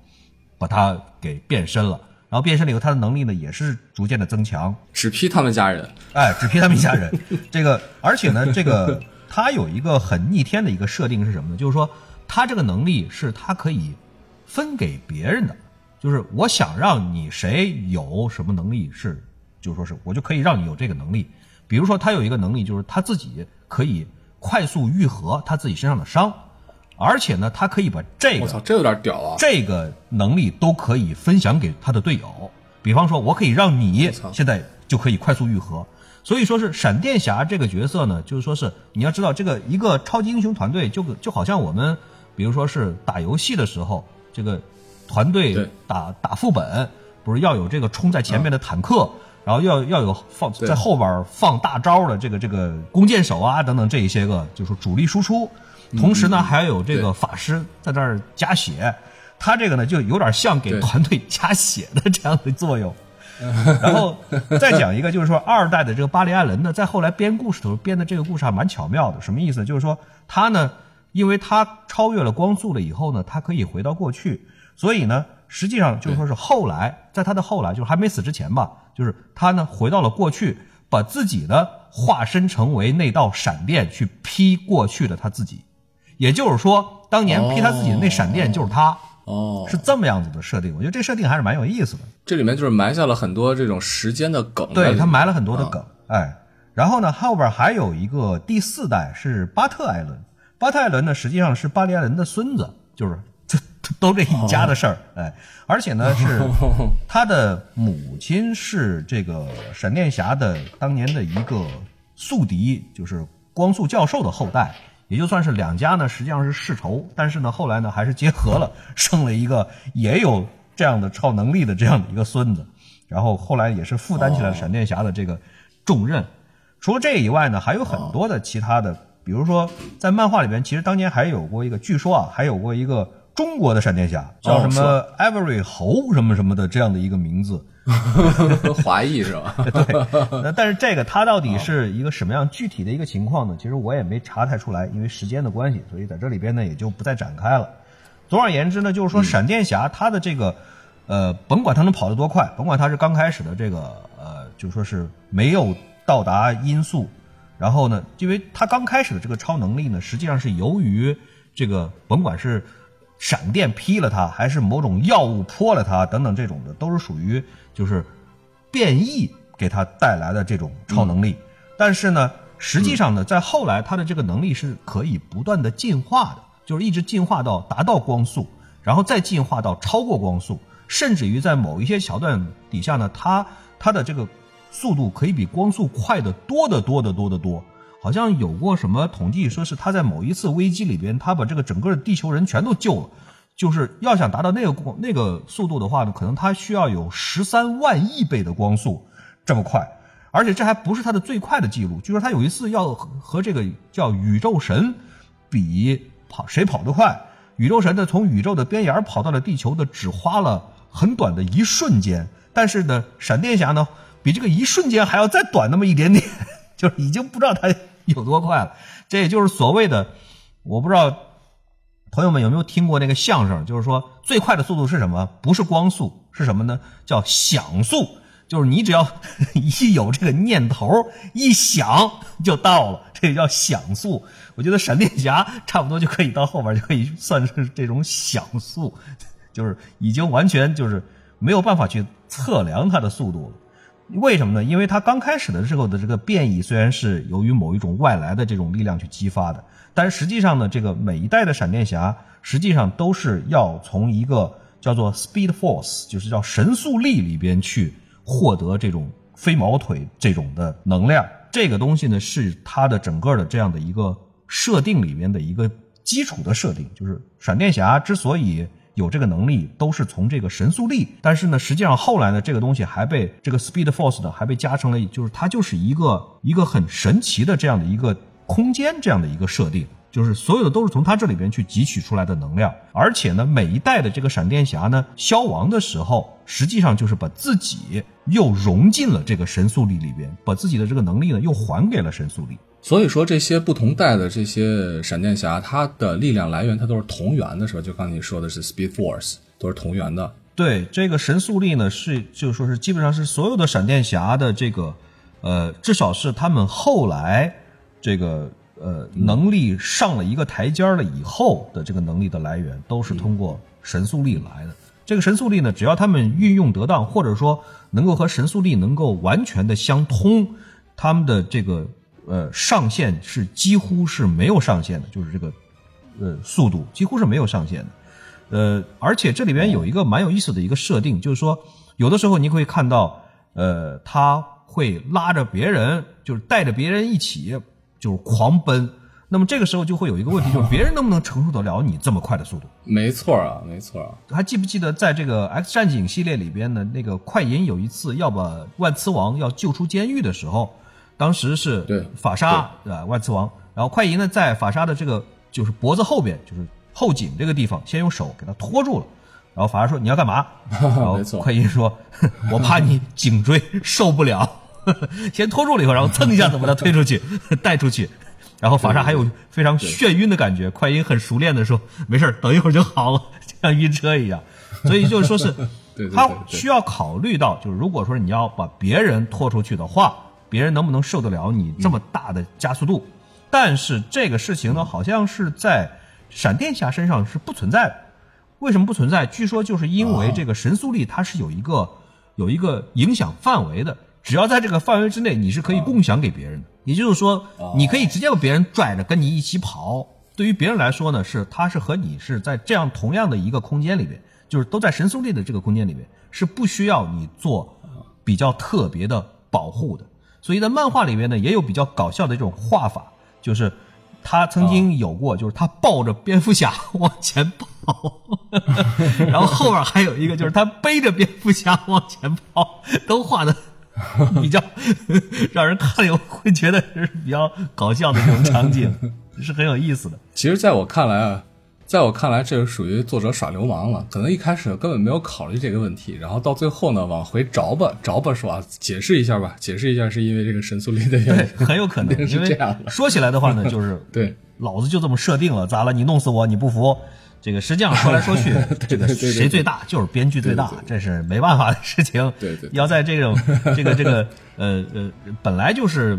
把他给变身了，然后变身了以后，他的能力呢也是逐渐的增强。只批他们家人，哎，只批他们一家人。这个，而且呢，这个他有一个很逆天的一个设定是什么呢？就是说，他这个能力是他可以分给别人的。就是我想让你谁有什么能力，是就说是我就可以让你有这个能力。比如说，他有一个能力，就是他自己可以快速愈合他自己身上的伤。而且呢，他可以把这个，我操，这有点屌啊！这个能力都可以分享给他的队友。比方说，我可以让你现在就可以快速愈合。所以说是闪电侠这个角色呢，就是说是你要知道，这个一个超级英雄团队就就好像我们，比如说是打游戏的时候，这个团队打打副本，不是要有这个冲在前面的坦克，然后要要有放在后边放大招的这个这个弓箭手啊等等这一些个，就是主力输出。同时呢，还有这个法师在那儿加血，他这个呢就有点像给团队加血的这样的作用。然后再讲一个，就是说 二代的这个巴里艾伦呢，在后来编故事的时候编的这个故事还蛮巧妙的。什么意思？就是说他呢，因为他超越了光速了以后呢，他可以回到过去，所以呢，实际上就是说是后来，在他的后来，就是还没死之前吧，就是他呢回到了过去，把自己呢化身成为那道闪电去劈过去的他自己。也就是说，当年劈他自己的那闪电就是他，哦，是这么样子的设定。我觉得这设定还是蛮有意思的。这里面就是埋下了很多这种时间的梗，对他埋了很多的梗。哎，然后呢，后边还有一个第四代是巴特艾伦，巴泰伦呢实际上是巴黎艾伦的孙子，就是这都这一家的事儿，哎，而且呢是 他的母亲是这个闪电侠的当年的一个宿敌，就是光速教授的后代，也就算是两家呢实际上是世仇，但是呢后来呢还是结合了，生了一个也有这样的超能力的这样的一个孙子，然后后来也是负担起了闪电侠的这个重任。除了这以外呢，还有很多的其他的，比如说在漫画里边，其实当年还有过一个，据说啊，还有过一个中国的闪电侠，叫什么 Every 侯什么什么的这样的一个名字，华裔是吧？对。那 但是这个他到底是一个什么样具体的一个情况呢？其实我也没查太出来，因为时间的关系，所以在这里边呢也就不再展开了。总而言之呢，就是说闪电侠他的这个，呃，甭管他能跑得多快，甭管他是刚开始的这个，呃，就说是没有。到达音速，然后呢，因为他刚开始的这个超能力呢，实际上是由于这个甭管是闪电劈了他，还是某种药物泼了他等等这种的，都是属于就是变异给他带来的这种超能力。但是呢，实际上呢，在后来他的这个能力是可以不断的进化的，就是一直进化到达到光速，然后再进化到超过光速，甚至于在某一些桥段底下呢，他他的这个。速度可以比光速快得多得多得多得多，好像有过什么统计，说是他在某一次危机里边，他把这个整个地球人全都救了。就是要想达到那个那个速度的话呢，可能他需要有十三万亿倍的光速这么快，而且这还不是他的最快的记录。据说他有一次要和这个叫宇宙神比跑谁跑得快，宇宙神呢从宇宙的边沿跑到了地球的只花了很短的一瞬间，但是呢闪电侠呢。比这个一瞬间还要再短那么一点点，就是已经不知道它有多快了。这也就是所谓的，我不知道朋友们有没有听过那个相声，就是说最快的速度是什么？不是光速，是什么呢？叫想速，就是你只要 一有这个念头，一想就到了，这叫想速。我觉得闪电侠差不多就可以到后边就可以算是这种想速，就是已经完全就是没有办法去测量它的速度了。为什么呢？因为它刚开始的时候的这个变异虽然是由于某一种外来的这种力量去激发的，但实际上呢，这个每一代的闪电侠实际上都是要从一个叫做 Speed Force，就是叫神速力里边去获得这种飞毛腿这种的能量。这个东西呢，是它的整个的这样的一个设定里面的一个基础的设定，就是闪电侠之所以。有这个能力都是从这个神速力，但是呢，实际上后来呢，这个东西还被这个 Speed Force 呢，还被加成了，就是它就是一个一个很神奇的这样的一个空间这样的一个设定，就是所有的都是从他这里边去汲取出来的能量，而且呢，每一代的这个闪电侠呢，消亡的时候，实际上就是把自己又融进了这个神速力里边，把自己的这个能力呢又还给了神速力。所以说，这些不同代的这些闪电侠，他的力量来源它都是同源的，是吧？就刚才你说的是 Speed Force，都是同源的。对，这个神速力呢，是就说是基本上是所有的闪电侠的这个，呃，至少是他们后来这个呃能力上了一个台阶了以后的这个能力的来源，都是通过神速力来的。这个神速力呢，只要他们运用得当，或者说能够和神速力能够完全的相通，他们的这个。呃，上限是几乎是没有上限的，就是这个，呃，速度几乎是没有上限的。呃，而且这里边有一个蛮有意思的一个设定，就是说，有的时候你会看到，呃，他会拉着别人，就是带着别人一起，就是狂奔。那么这个时候就会有一个问题，就是 别人能不能承受得了你这么快的速度？没错啊，没错啊。还记不记得在这个 X 战警系列里边呢？那个快银有一次要把万磁王要救出监狱的时候。当时是法沙对吧？万磁王，然后快银呢在法沙的这个就是脖子后边，就是后颈这个地方，先用手给他拖住了。然后法沙说：“你要干嘛？” 然后快银说：“ 我怕你颈椎受不了。” 先拖住了以后，然后蹭一下子把他推出去，带出去。然后法沙还有非常眩晕的感觉。快银很熟练的说：“没事等一会儿就好了，像晕车一样。”所以就是说是，他需要考虑到，就是如果说你要把别人拖出去的话。别人能不能受得了你这么大的加速度？但是这个事情呢，好像是在闪电侠身上是不存在的。为什么不存在？据说就是因为这个神速力它是有一个有一个影响范围的。只要在这个范围之内，你是可以共享给别人的。也就是说，你可以直接把别人拽着跟你一起跑。对于别人来说呢，是他是和你是在这样同样的一个空间里边，就是都在神速力的这个空间里面，是不需要你做比较特别的保护的。所以在漫画里面呢，也有比较搞笑的这种画法，就是他曾经有过，就是他抱着蝙蝠侠 往前跑，然后后边还有一个就是他背着蝙蝠侠 往前跑，都画的 比较 让人看了会觉得是比较搞笑的这种场景，是很有意思的。其实，在我看来啊，在我看来，这是属于作者耍流氓了。可能一开始根本没有考虑这个问题，然后到最后呢，往回找吧找吧，说啊，解释一下吧，解释一下，是因为这个神速力的原因，很有可能是这样的。说起来的话呢，就是对，老子就这么设定了，咋了？你弄死我，你不服？这个实际上说来说去，这个谁最大就是编剧最大，这是没办法的事情。对对，要在这种这个这个 呃呃本来就是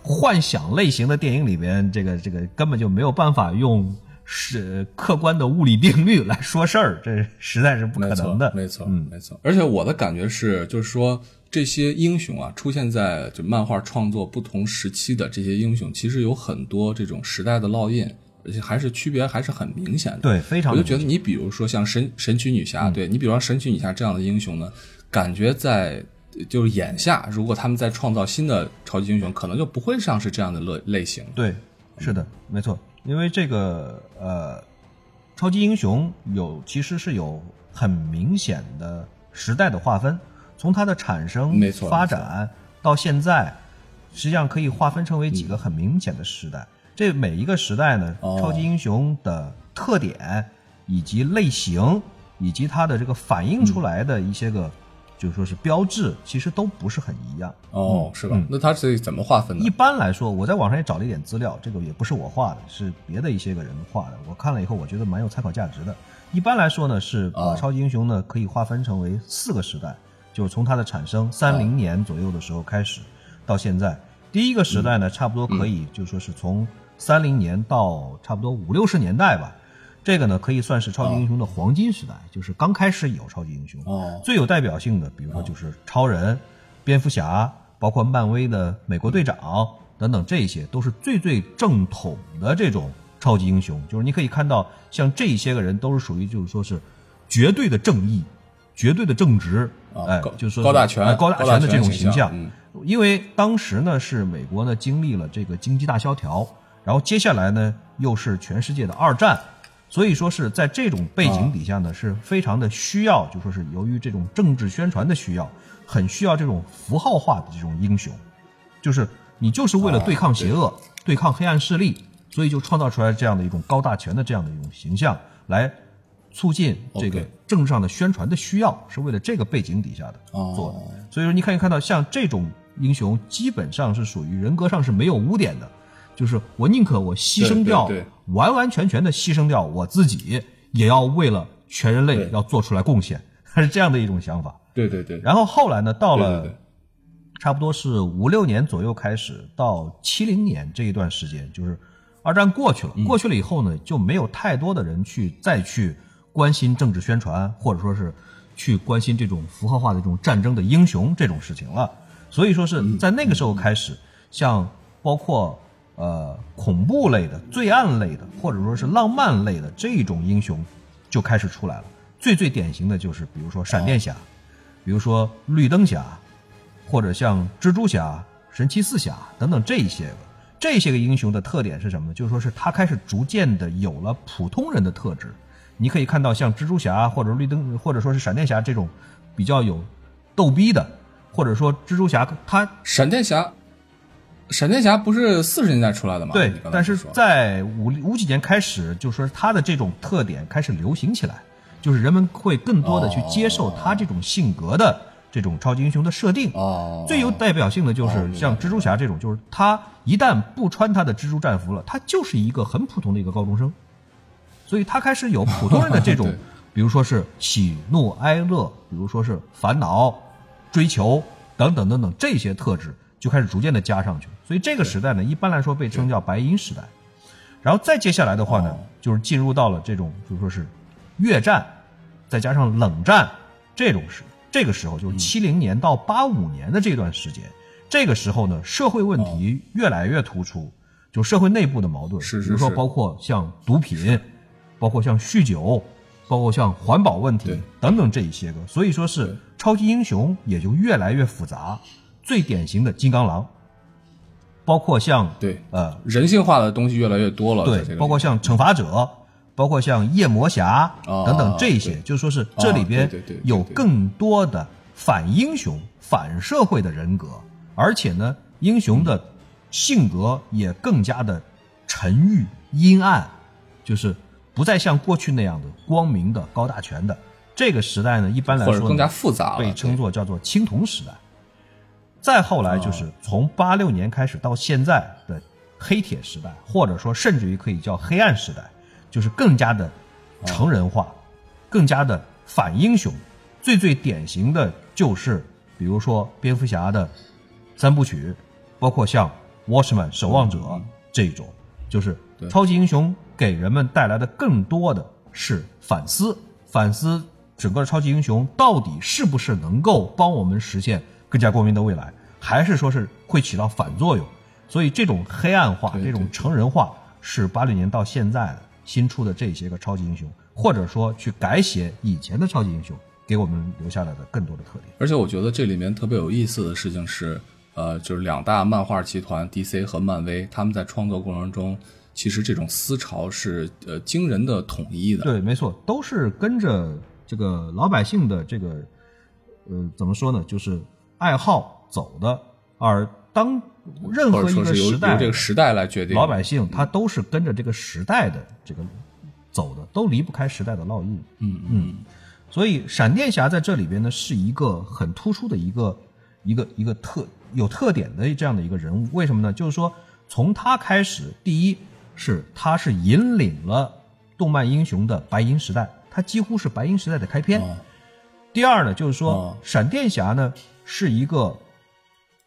幻想类型的电影里边，这个这个根本就没有办法用是客观的物理定律来说事儿，这实在是不可能的。没错，嗯，没错。而且我的感觉是，就是说这些英雄啊，出现在就漫画创作不同时期的这些英雄，其实有很多这种时代的烙印。而且还是区别还是很明显的，对，非常。我就觉得你比如说像神神奇女侠，对你比如说神奇女侠这样的英雄呢，感觉在就是眼下，如果他们在创造新的超级英雄，可能就不会像是这样的类类型。对，是的，没错，因为这个呃，超级英雄有其实是有很明显的时代的划分，从它的产生、没错发展到现在，实际上可以划分成为几个很明显的时代。这每一个时代呢，超级英雄的特点以及类型，以及它的这个反映出来的一些个，就说是标志，其实都不是很一样。哦，是吧？那它是怎么划分的？一般来说，我在网上也找了一点资料，这个也不是我画的，是别的一些个人画的。我看了以后，我觉得蛮有参考价值的。一般来说呢，是把超级英雄呢可以划分成为四个时代，就是从它的产生三零年左右的时候开始，到现在。第一个时代呢，差不多可以就说是从三零年到差不多五六十年代吧，这个呢可以算是超级英雄的黄金时代，就是刚开始有超级英雄。哦，最有代表性的，比如说就是超人、蝙蝠侠，包括漫威的美国队长等等，这些都是最最正统的这种超级英雄。就是你可以看到，像这些个人都是属于就是说是绝对的正义、绝对的正直，哎，就是说高大全、高大全的这种形象。因为当时呢是美国呢经历了这个经济大萧条。然后接下来呢，又是全世界的二战，所以说是在这种背景底下呢，是非常的需要，就说是由于这种政治宣传的需要，很需要这种符号化的这种英雄，就是你就是为了对抗邪恶、对。抗黑暗势力，所以就创造出来这样的一种高大全的这样的一种形象，来促进这个政治上的宣传的需要，是为了这个背景底下的做的。所以说，你可以看到像这种英雄，基本上是属于人格上是没有污点的。就是我宁可我牺牲掉，完完全全的牺牲掉我自己，也要为了全人类要做出来贡献，他 是这样的一种想法。对对对。然后后来呢，到了差不多是五六年左右开始，到七零年这一段时间，就是二战过去了，过去了以后呢，就没有太多的人去再去关心政治宣传，或者说是去关心这种符号化的这种战争的英雄这种事情了。所以说是在那个时候开始，像包括。呃，恐怖类的、罪案类的，或者说是浪漫类的这种英雄，就开始出来了。最最典型的就是，比如说闪电侠，比如说绿灯侠，或者像蜘蛛侠、神奇四侠等等这些个，这些个英雄的特点是什么呢？就是说是他开始逐渐的有了普通人的特质。你可以看到像蜘蛛侠或者绿灯，或者说是闪电侠这种比较有逗逼的，或者说蜘蛛侠他闪电侠。闪电侠不是四十年代出来的吗？对，但是在五五几年开始，就是说他的这种特点开始流行起来，就是人们会更多的去接受他这种性格的这种超级英雄的设定。哦，最有代表性的就是像蜘蛛侠这种，就是他一旦不穿他的蜘蛛战服了，他就是一个很普通的一个高中生，所以他开始有普通人的这种，比如说是喜怒哀乐，比如说是烦恼、追求等等等等这些特质。就开始逐渐的加上去，所以这个时代呢，一般来说被称叫白银时代。然后再接下来的话呢，就是进入到了这种，就说是越战，再加上冷战这种时这个时候就是七零年到八五年的这段时间，这个时候呢，社会问题越来越突出，就社会内部的矛盾，是是比如说包括像毒品，包括像酗酒，包括像环保问题等等这一些个，所以说是超级英雄也就越来越复杂。最典型的金刚狼，包括像对呃人性化的东西越来越多了，对，包括像惩罚者，包括像夜魔侠哦等等这些，对就说是这里边有更多的反英雄、反社会的人格，而且呢，英雄的性格也更加的沉郁、阴暗，就是不再像过去那样的光明的、高大全的。这个时代呢，一般来说更加复杂了，被称作叫做青铜时代。再后来就是从八六年开始到现在的黑铁时代，或者说甚至于可以叫黑暗时代，就是更加的成人化，更加的反英雄。最最典型的就是，比如说蝙蝠侠的三部曲，包括像 Watchman 守望者这种，就是超级英雄给人们带来的更多的是反思，反思整个超级英雄到底是不是能够帮我们实现更加光明的未来，还是说是会起到反作用？所以这种黑暗化、这种成人化是八六年到现在的新出的这些个超级英雄，或者说去改写以前的超级英雄，给我们留下来的更多的特点。而且我觉得这里面特别有意思的事情是，呃，就是两大漫画集团 DC 和漫威，他们在创作过程中，其实这种思潮是呃惊人的统一的。对，没错，都是跟着这个老百姓的这个，呃，怎么说呢，就是爱好走的。而当任何一个时代，由这个时代来决定。老百姓他都是跟着这个时代的这个走的，都离不开时代的烙印。嗯嗯，所以闪电侠在这里边呢，是一个很突出的一个一个一个特有特点的这样的一个人物。为什么呢？就是说从他开始，第一是他是引领了动漫英雄的白银时代，他几乎是白银时代的开篇。哦第二呢，就是说、哦闪电侠呢是一个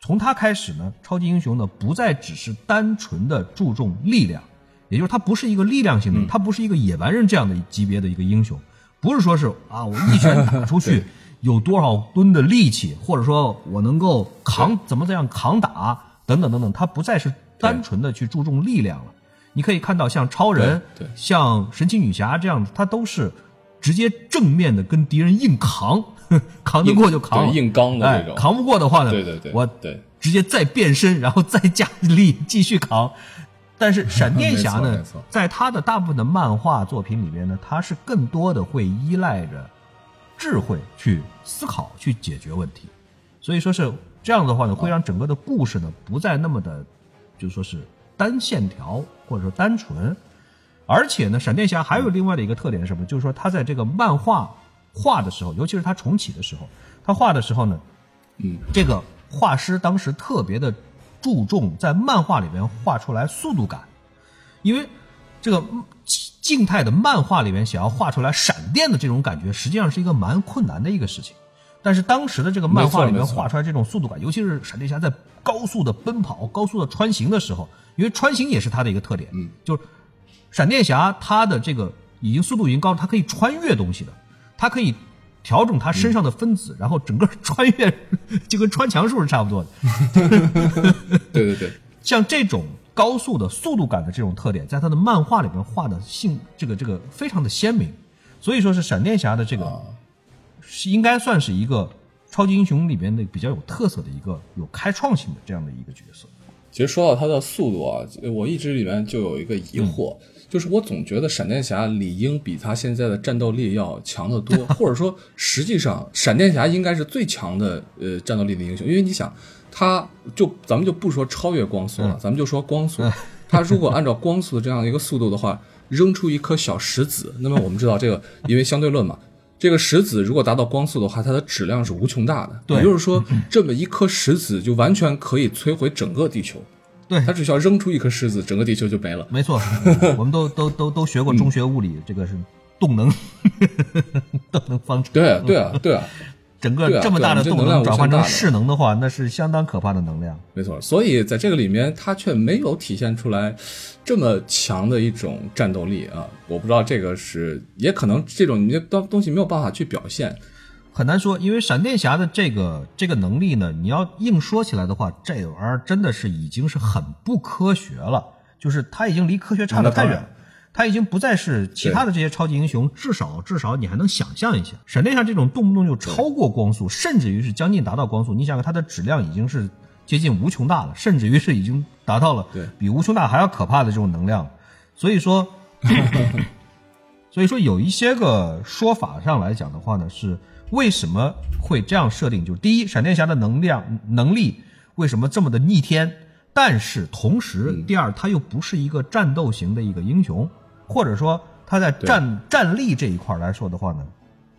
从他开始呢，超级英雄呢不再只是单纯的注重力量，也就是他不是一个力量型的，嗯。他不是一个野蛮人这样的级别的一个英雄，不是说是啊我一拳打出去 有多少吨的力气，或者说我能够扛怎么怎样扛打等等等等，他不再是单纯的去注重力量了。你可以看到像超人像神奇女侠这样子，他都是直接正面的跟敌人硬扛，扛得过就扛，对硬刚的哎扛不过的话呢，对对对我对直接再变身，然后再加力继续扛。但是闪电侠呢在他的大部分的漫画作品里面呢，他是更多的会依赖着智慧去思考、去解决问题。所以说是这样的话呢，会让整个的故事呢不再那么的，就说是单线条或者说单纯。而且呢，闪电侠还有另外的一个特点是什么？就是说他在这个漫画画的时候，尤其是他重启的时候，他画的时候呢，嗯，这个画师当时特别的注重在漫画里边画出来速度感，因为这个嗯静态的漫画里面想要画出来闪电的这种感觉，实际上是一个蛮困难的一个事情。但是当时的这个漫画里面画出来这种速度感，尤其是闪电侠在高速的奔跑、高速的穿行的时候，因为穿行也是他的一个特点，嗯，就是闪电侠他的这个已经速度已经高了，他可以穿越东西的，他可以调整他身上的分子，然后整个穿越就跟穿墙术是差不多的。对对对，像这种高速的速度感的这种特点，在他的漫画里面画的性这个这个非常的鲜明，所以说是闪电侠的这个、是应该算是一个超级英雄里面的比较有特色的一个有开创性的这样的一个角色。其实说到他的速度啊，我一直里面就有一个疑惑，就是我总觉得闪电侠理应比他现在的战斗力要强得多，或者说实际上闪电侠应该是最强的呃战斗力的英雄，因为你想，他就咱们就不说超越光速了，咱们就说光速，他如果按照光速的这样一个速度的话，扔出一颗小石子，那么我们知道这个因为相对论嘛。这个石子如果达到光速的话，它的质量是无穷大的。对也就是说，这么一颗石子就完全可以摧毁整个地球。对它只需要扔出一颗石子，整个地球就没了。没错，我们都都都都学过中学物理，这个是动能 动能方程。对啊，对啊，对啊，整个这么大的动能转换成势能的话，那是相当可怕的能量。没错。所以在这个里面，它却没有体现出来这么强的一种战斗力啊！我不知道这个是，也可能这种你这东东西没有办法去表现。很难说，因为闪电侠的这个这个能力呢，你要硬说起来的话，这玩意儿真的是已经是很不科学了，就是他已经离科学差得太远。他已经不再是其他的这些超级英雄，至少至少你还能想象一下，闪电侠这种动不动就超过光速，甚至于是将近达到光速。你想想，它的质量已经是接近无穷大了，甚至于是已经达到了对比无穷大还要可怕的这种能量。所以说，所以说有一些个说法上来讲的话呢，是为什么会这样设定？就是第一，闪电侠的能量能力为什么这么的逆天？但是同时，第二，他又不是一个战斗型的一个英雄，或者说他在战战力这一块来说的话呢，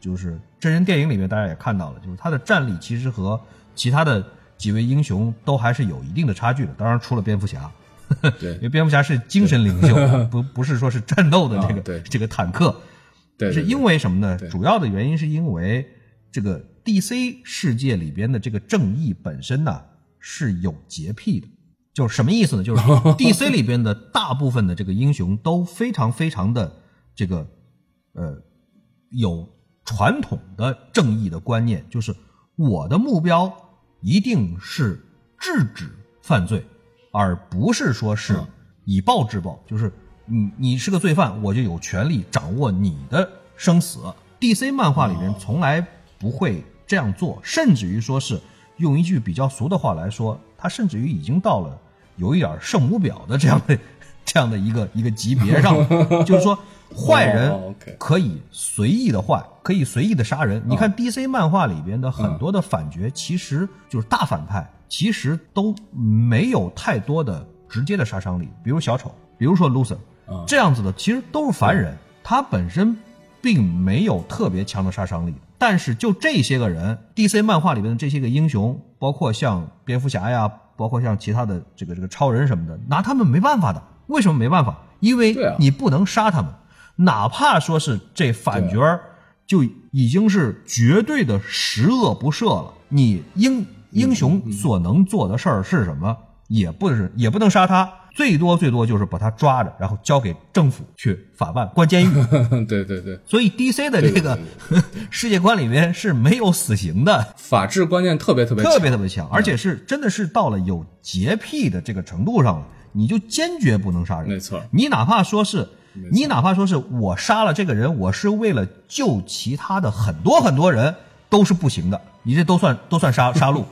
就是真人电影里面大家也看到了，就是他的战力其实和其他的几位英雄都还是有一定的差距的。当然，除了蝙蝠侠，对 因为蝙蝠侠是精神领袖，不不是说是战斗的这个、这个坦克。对，是因为什么呢？主要的原因是因为这个 DC 世界里边的这个正义本身呢是有洁癖的，就是什么意思呢？就是 DC 里边的大部分的这个英雄都非常非常的这个呃有传统的正义的观念，就是我的目标一定是制止犯罪，而不是说是嗯以暴制暴，就是你你是个罪犯，我就有权利掌握你的生死。DC 漫画里面从来不会这样做，甚至于说是用一句比较俗的话来说，他甚至于已经到了有一点圣母婊的这样的 这样的一个一个级别上了，就是说坏人可以随意的坏，可以随意的杀人。你看 DC 漫画里边的很多的反角，其实就是大反派，其实都没有太多的直接的杀伤力。比如小丑，比如说 Lucifer，嗯。这样子的其实都是凡人，他本身并没有特别强的杀伤力。但是就这些个人，DC 漫画里边的这些个英雄，包括像蝙蝠侠呀，包括像其他的这个这个超人什么的，拿他们没办法的。为什么没办法？因为你不能杀他们，哪怕说是这反角儿就已经是绝对的十恶不赦了。你英英雄所能做的事儿是什么？也不是，也不能杀他，最多最多就是把他抓着，然后交给政府去法办、关监狱。对对对，所以 DC 的这个 世界观里面是没有死刑的，法治观念特别特别特别特别强，而且是真的是到了有洁癖的这个程度上了，你就坚决不能杀人。没错。你哪怕说是，你哪怕说是我杀了这个人，我是为了救其他的很多很多人，都是不行的。你这都算都算杀杀戮，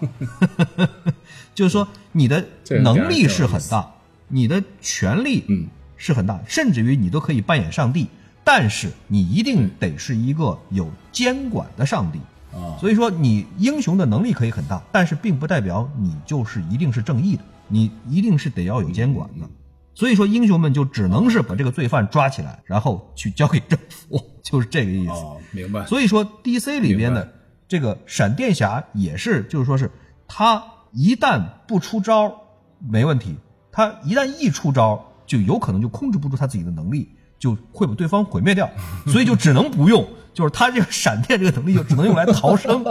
就是说你的能力是很大，你的权力嗯是很大，甚至于你都可以扮演上帝，但是你一定得是一个有监管的上帝。啊，所以说，你英雄的能力可以很大，但是并不代表你就是一定是正义的，你一定是得要有监管的。所以说，英雄们就只能是把这个罪犯抓起来，然后去交给政府，就是这个意思。哦，明白，所以说，DC 里边的这个闪电侠也是，就是说是他一旦不出招没问题，他一旦一出招，就有可能就控制不住他自己的能力，就会把对方毁灭掉，所以就只能不用，就是他这个闪电这个能力就只能用来逃生，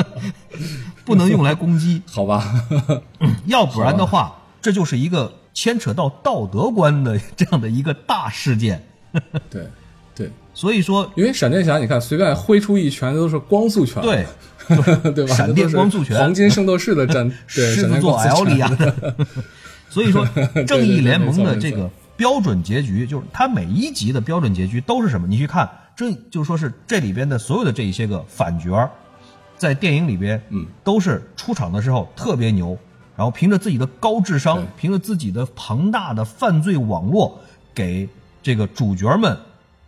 不能用来攻击，好吧，要不然的话，这就是一个牵扯到道德观的这样的一个大事件。对对，所以说，因为闪电侠，你看随便挥出一拳都是光速拳，对，对吧？闪电光速拳。黄金圣斗士的战，狮子座 L 拳里亚的。所以说，正义联盟的这个标准结局，就是它每一集的标准结局都是什么？你去看，正就是说是这里边的所有的这一些个反角儿，在电影里边，嗯，都是出场的时候特别牛，然后凭着自己的高智商，凭着自己的庞大的犯罪网络，给这个主角们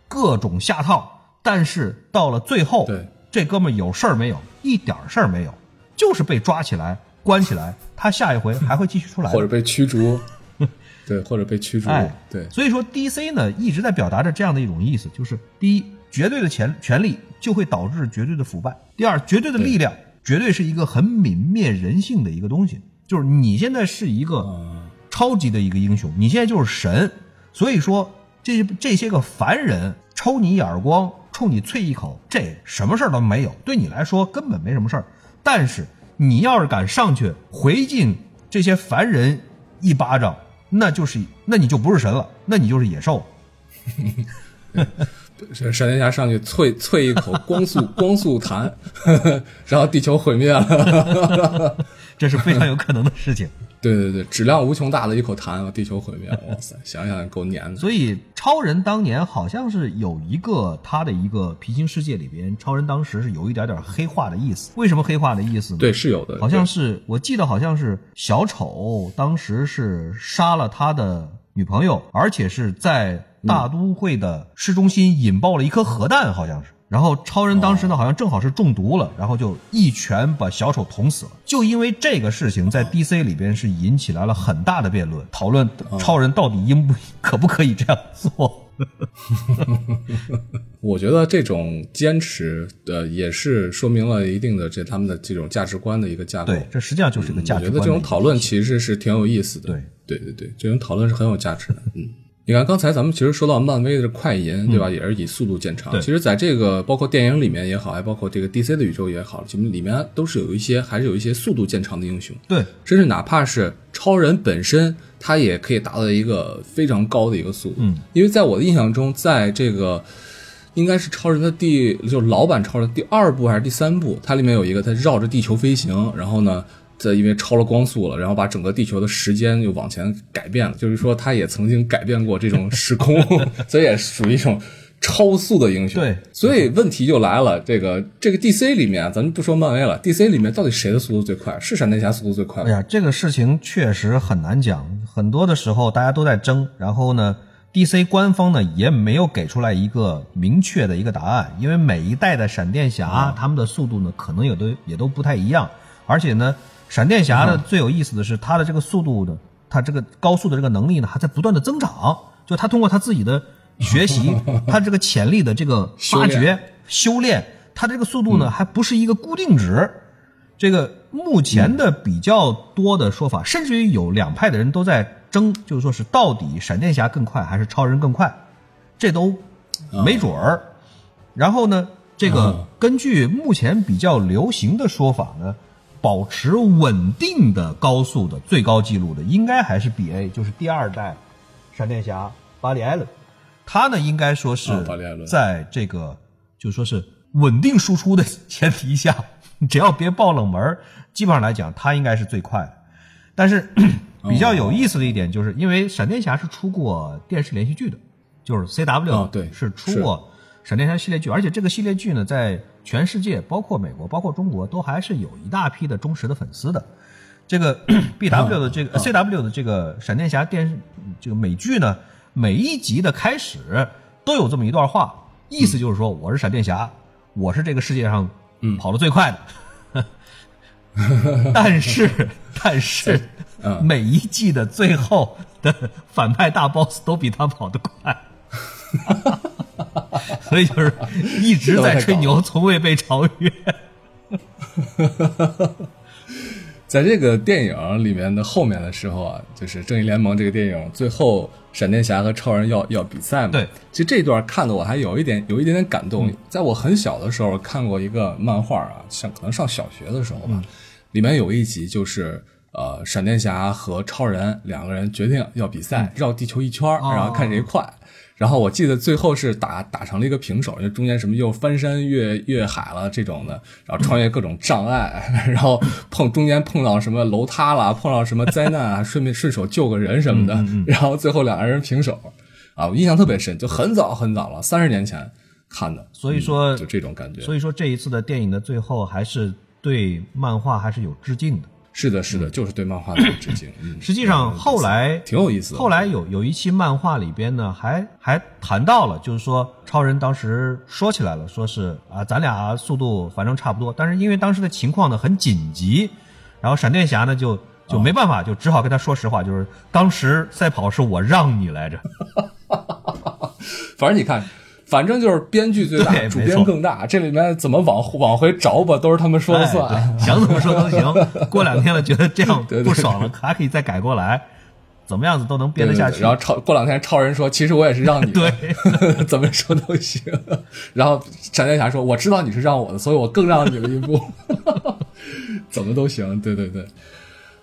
各种下套，但是到了最后，这哥们儿有事儿没有？一点儿事儿没有，就是被抓起来关起来，他下一回还会继续出来，或者被驱逐，对，或者被驱逐。哎，，对，所以说 DC 呢一直在表达着这样的一种意思，就是第一，绝对的权权力就会导致绝对的腐败；第二，绝对的力量绝对是一个很泯灭人性的一个东西。就是你现在是一个啊，超级的一个英雄，你现在就是神，所以说这些这些个凡人抽你一耳光，冲你啐一口，这什么事儿都没有，对你来说根本没什么事儿。但是你要是敢上去回敬这些凡人一巴掌，那就是那你就不是神了，那你就是野兽。闪闪电侠上去啐啐一口 光速光速弹，然后地球毁灭了。这是非常有可能的事情。对对对，质量无穷大的一口痰，地球毁灭了。哇塞，想想够黏的。所以超人当年好像是有一个他的一个平行世界里边，超人当时是有一点点黑化的意思。为什么黑化的意思呢？对，是有的。好像是我记得好像是小丑当时是杀了他的女朋友，而且是在大都会的市中心引爆了一颗核弹，好像是。然后超人当时呢，好像正好是中毒了，然后就一拳把小丑捅死了。就因为这个事情，在 DC 里边是引起来了很大的辩论，讨论超人到底应不可不可以这样做。我觉得这种坚持，呃，也是说明了一定的这他们的这种价值观的一个架构。对，这实际上就是一个价值观。我觉得这种讨论其实是挺有意思的。对，对对对，这种讨论是很有价值的。嗯。你看，刚才咱们其实说到漫威的快银，对吧？也是以速度见长。其实，在这个包括电影里面也好，还包括这个 DC 的宇宙也好，其实里面都是有一些，还是有一些速度见长的英雄。对，甚至哪怕是超人本身，他也可以达到一个非常高的一个速度。嗯，因为在我的印象中，在这个应该是超人的第，就是老版超人第二部还是第三部，它里面有一个他绕着地球飞行，然后呢。在因为超了光速了，然后把整个地球的时间又往前改变了，就是说他也曾经改变过这种时空，所以也属于一种超速的英雄。对，所以问题就来了，这个这个 DC 里面，咱们不说漫威了，DC 里面到底谁的速度最快？是闪电侠速度最快？哎呀，这个事情确实很难讲，很多的时候大家都在争，然后呢，DC 官方呢也没有给出来一个明确的一个答案，因为每一代的闪电侠他们的速度呢可能也都也都不太一样，而且呢。闪电侠呢，最有意思的是他的这个速度的，他这个高速的这个能力呢，还在不断的增长。就他通过他自己的学习，他这个潜力的这个发掘、修炼，他这个速度呢，还不是一个固定值。这个目前的比较多的说法，甚至于有两派的人都在争，就是说是到底闪电侠更快还是超人更快，这都没准儿。然后呢，这个根据目前比较流行的说法呢。保持稳定的高速的最高记录的，应该还是 B A，就是第二代闪电侠巴里·艾伦。他呢，应该说是在这个就说是稳定输出的前提下，只要别爆冷门，基本上来讲，他应该是最快的。但是 比较有意思的一点，就是因为闪电侠是出过电视连续剧的，就是 C W 对是出过闪电侠系列剧，而且这个系列剧呢，在全世界，包括美国，包括中国，都还是有一大批的忠实的粉丝的。这个 B W 的这个 C W 的这个闪电侠电视这个美剧呢，每一集的开始都有这么一段话，意思就是说我是闪电侠，我是这个世界上跑得最快的。但是但是每一季的最后的反派大 boss 都比他跑得快。所以就是一直在吹牛，从未被超越。在这个电影里面的后面的时候啊，就是《正义联盟》这个电影最后，闪电侠和超人要要比赛嘛。对，其实这段看的我还有一点有一点点感动。在我很小的时候看过一个漫画啊，像可能上小学的时候吧，里面有一集就是呃，闪电侠和超人两个人决定要比赛，绕地球一圈，然后看谁快。然后我记得最后是打打成了一个平手，因为中间什么又翻山越越海了这种的，然后穿越各种障碍，然后碰中间碰到什么楼塌了，碰到什么灾难啊，顺便顺手救个人什么的，然后最后两个人平手，啊，我印象特别深，就很早很早了，三十年前看的，所以说就这种感觉。所以说这一次的电影的最后还是对漫画还是有致敬的。是的，是的，就是对漫画的致敬。实际上后来挺有意思。后来有有一期漫画里边呢，还还谈到了，就是说超人当时说起来了，说是啊，咱俩速度反正差不多，但是因为当时的情况呢很紧急，然后闪电侠呢就就没办法，就只好跟他说实话，就是当时赛跑是我让你来着。反正你看。反正就是编剧最大，主编更大。这里面怎么往往回找吧，都是他们说了算，想怎么说都行。过两天了，觉得这样不爽了，还可以再改过来，怎么样子都能编得下去。然后超过两天，超人说：“其实我也是让你的，怎么说都行。”然后闪电侠说：“我知道你是让我的，所以我更让你了一步，怎么都行。”对对对。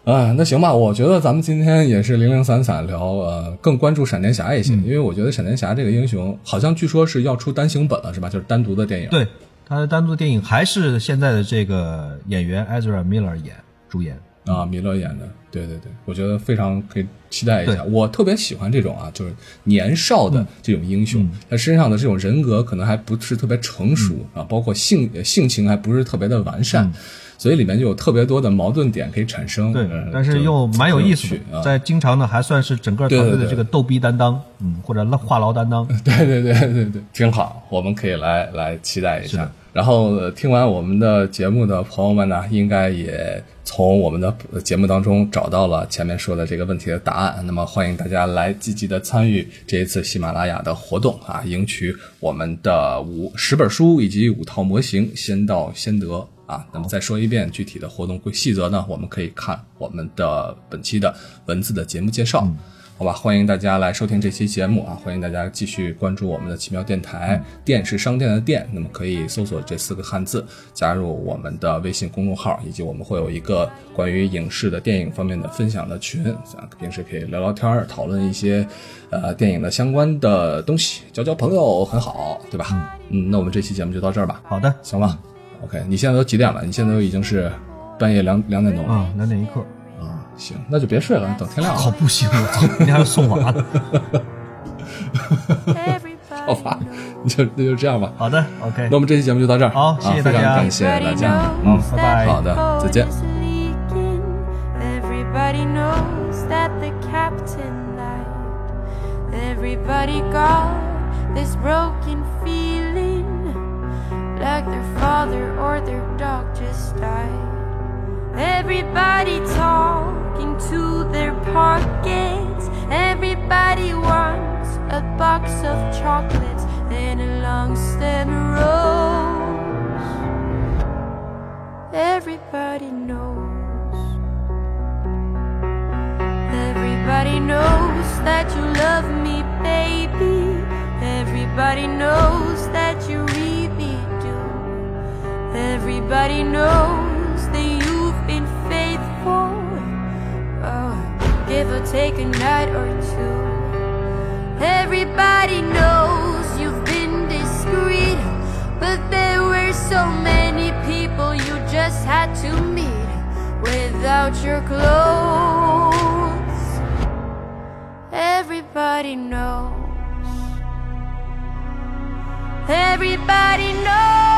啊，那行吧，我觉得咱们今天也是零零散散聊，呃，更关注闪电侠一些，因为我觉得闪电侠这个英雄好像据说是要出单行本了，是吧？就是单独的电影。对，他的单独的电影还是现在的这个演员 Ezra Miller 演主演。啊，米勒演的，对对对，我觉得非常可以期待一下。我特别喜欢这种啊，就是年少的这种英雄，他身上的这种人格可能还不是特别成熟啊，包括性性情还不是特别的完善，所以里面就有特别多的矛盾点可以产生。对，但是又蛮有意思的，在经常呢还算是整个团队的这个逗逼担当，嗯，或者话痨担当。对对对对对，挺好，我们可以来来期待一下。然后听完我们的节目的朋友们呢，应该也从我们的节目当中找到了前面说的这个问题的答案。那么欢迎大家来积极的参与这一次喜马拉雅的活动啊，赢取我们的五十本书以及五套模型，先到先得啊。那么再说一遍具体的活动细则呢，我们可以看我们的本期的文字的节目介绍。好吧，欢迎大家来收听这期节目啊！欢迎大家继续关注我们的奇妙电台，电是商店的店，那么可以搜索这四个汉字，加入我们的微信公众号，以及我们会有一个关于影视的电影方面的分享的群，啊，平时可以聊聊天儿讨论一些呃电影的相关的东西，交交朋友很好，对吧？嗯，那我们这期节目就到这儿吧。好的，行吧。OK，你现在都几点了？你现在都已经是半夜两两点钟了啊，两点一刻啊。行，那就别睡了，等天亮了。好不行，我操，你还要送娃呢。好吧，就那就这样吧。好的，OK。那我们这期节目就到这儿。好，谢谢大家，感谢大家。嗯，拜拜。好的，再见。Everybody talking to their pockets. Everybody wants a box of chocolates and a long stem rose. Everybody knows. Everybody knows that you love me, baby. Everybody knows that you really do. Everybody knows that you've been faithful. Oh, give or take a night or two. Everybody knows you've been discreet, but there were so many people you just had to meet without your clothes. Everybody knows. Everybody knows.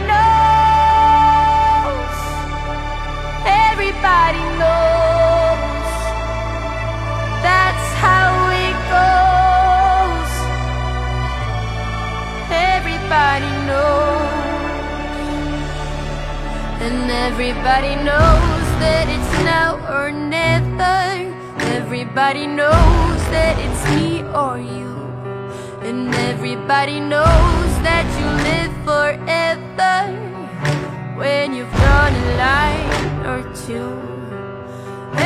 Everybody knows that it's now or never. Everybody knows that it's me or you. And everybody knows that you live forever. When you've drawn a line or two.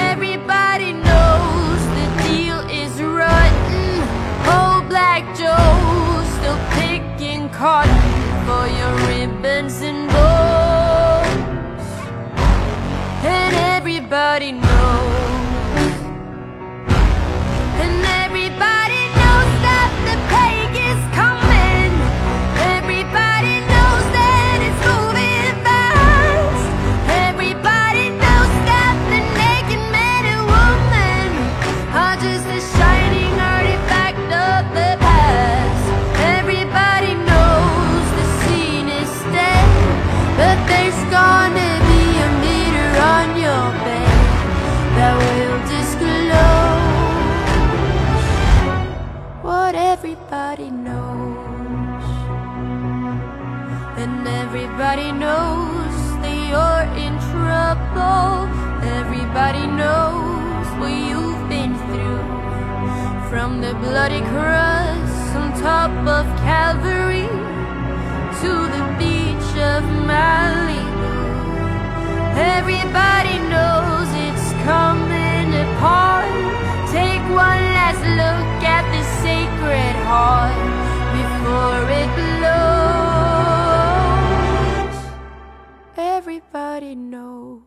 Everybody knows the deal is rotten. Old Black Joe still picking cotton for your ribbons and bows and everybody knows, bloody cross on top of Calvary to the beach of Malibu. Everybody knows it's coming apart. Take one last look at the sacred heart before it blows. Everybody knows.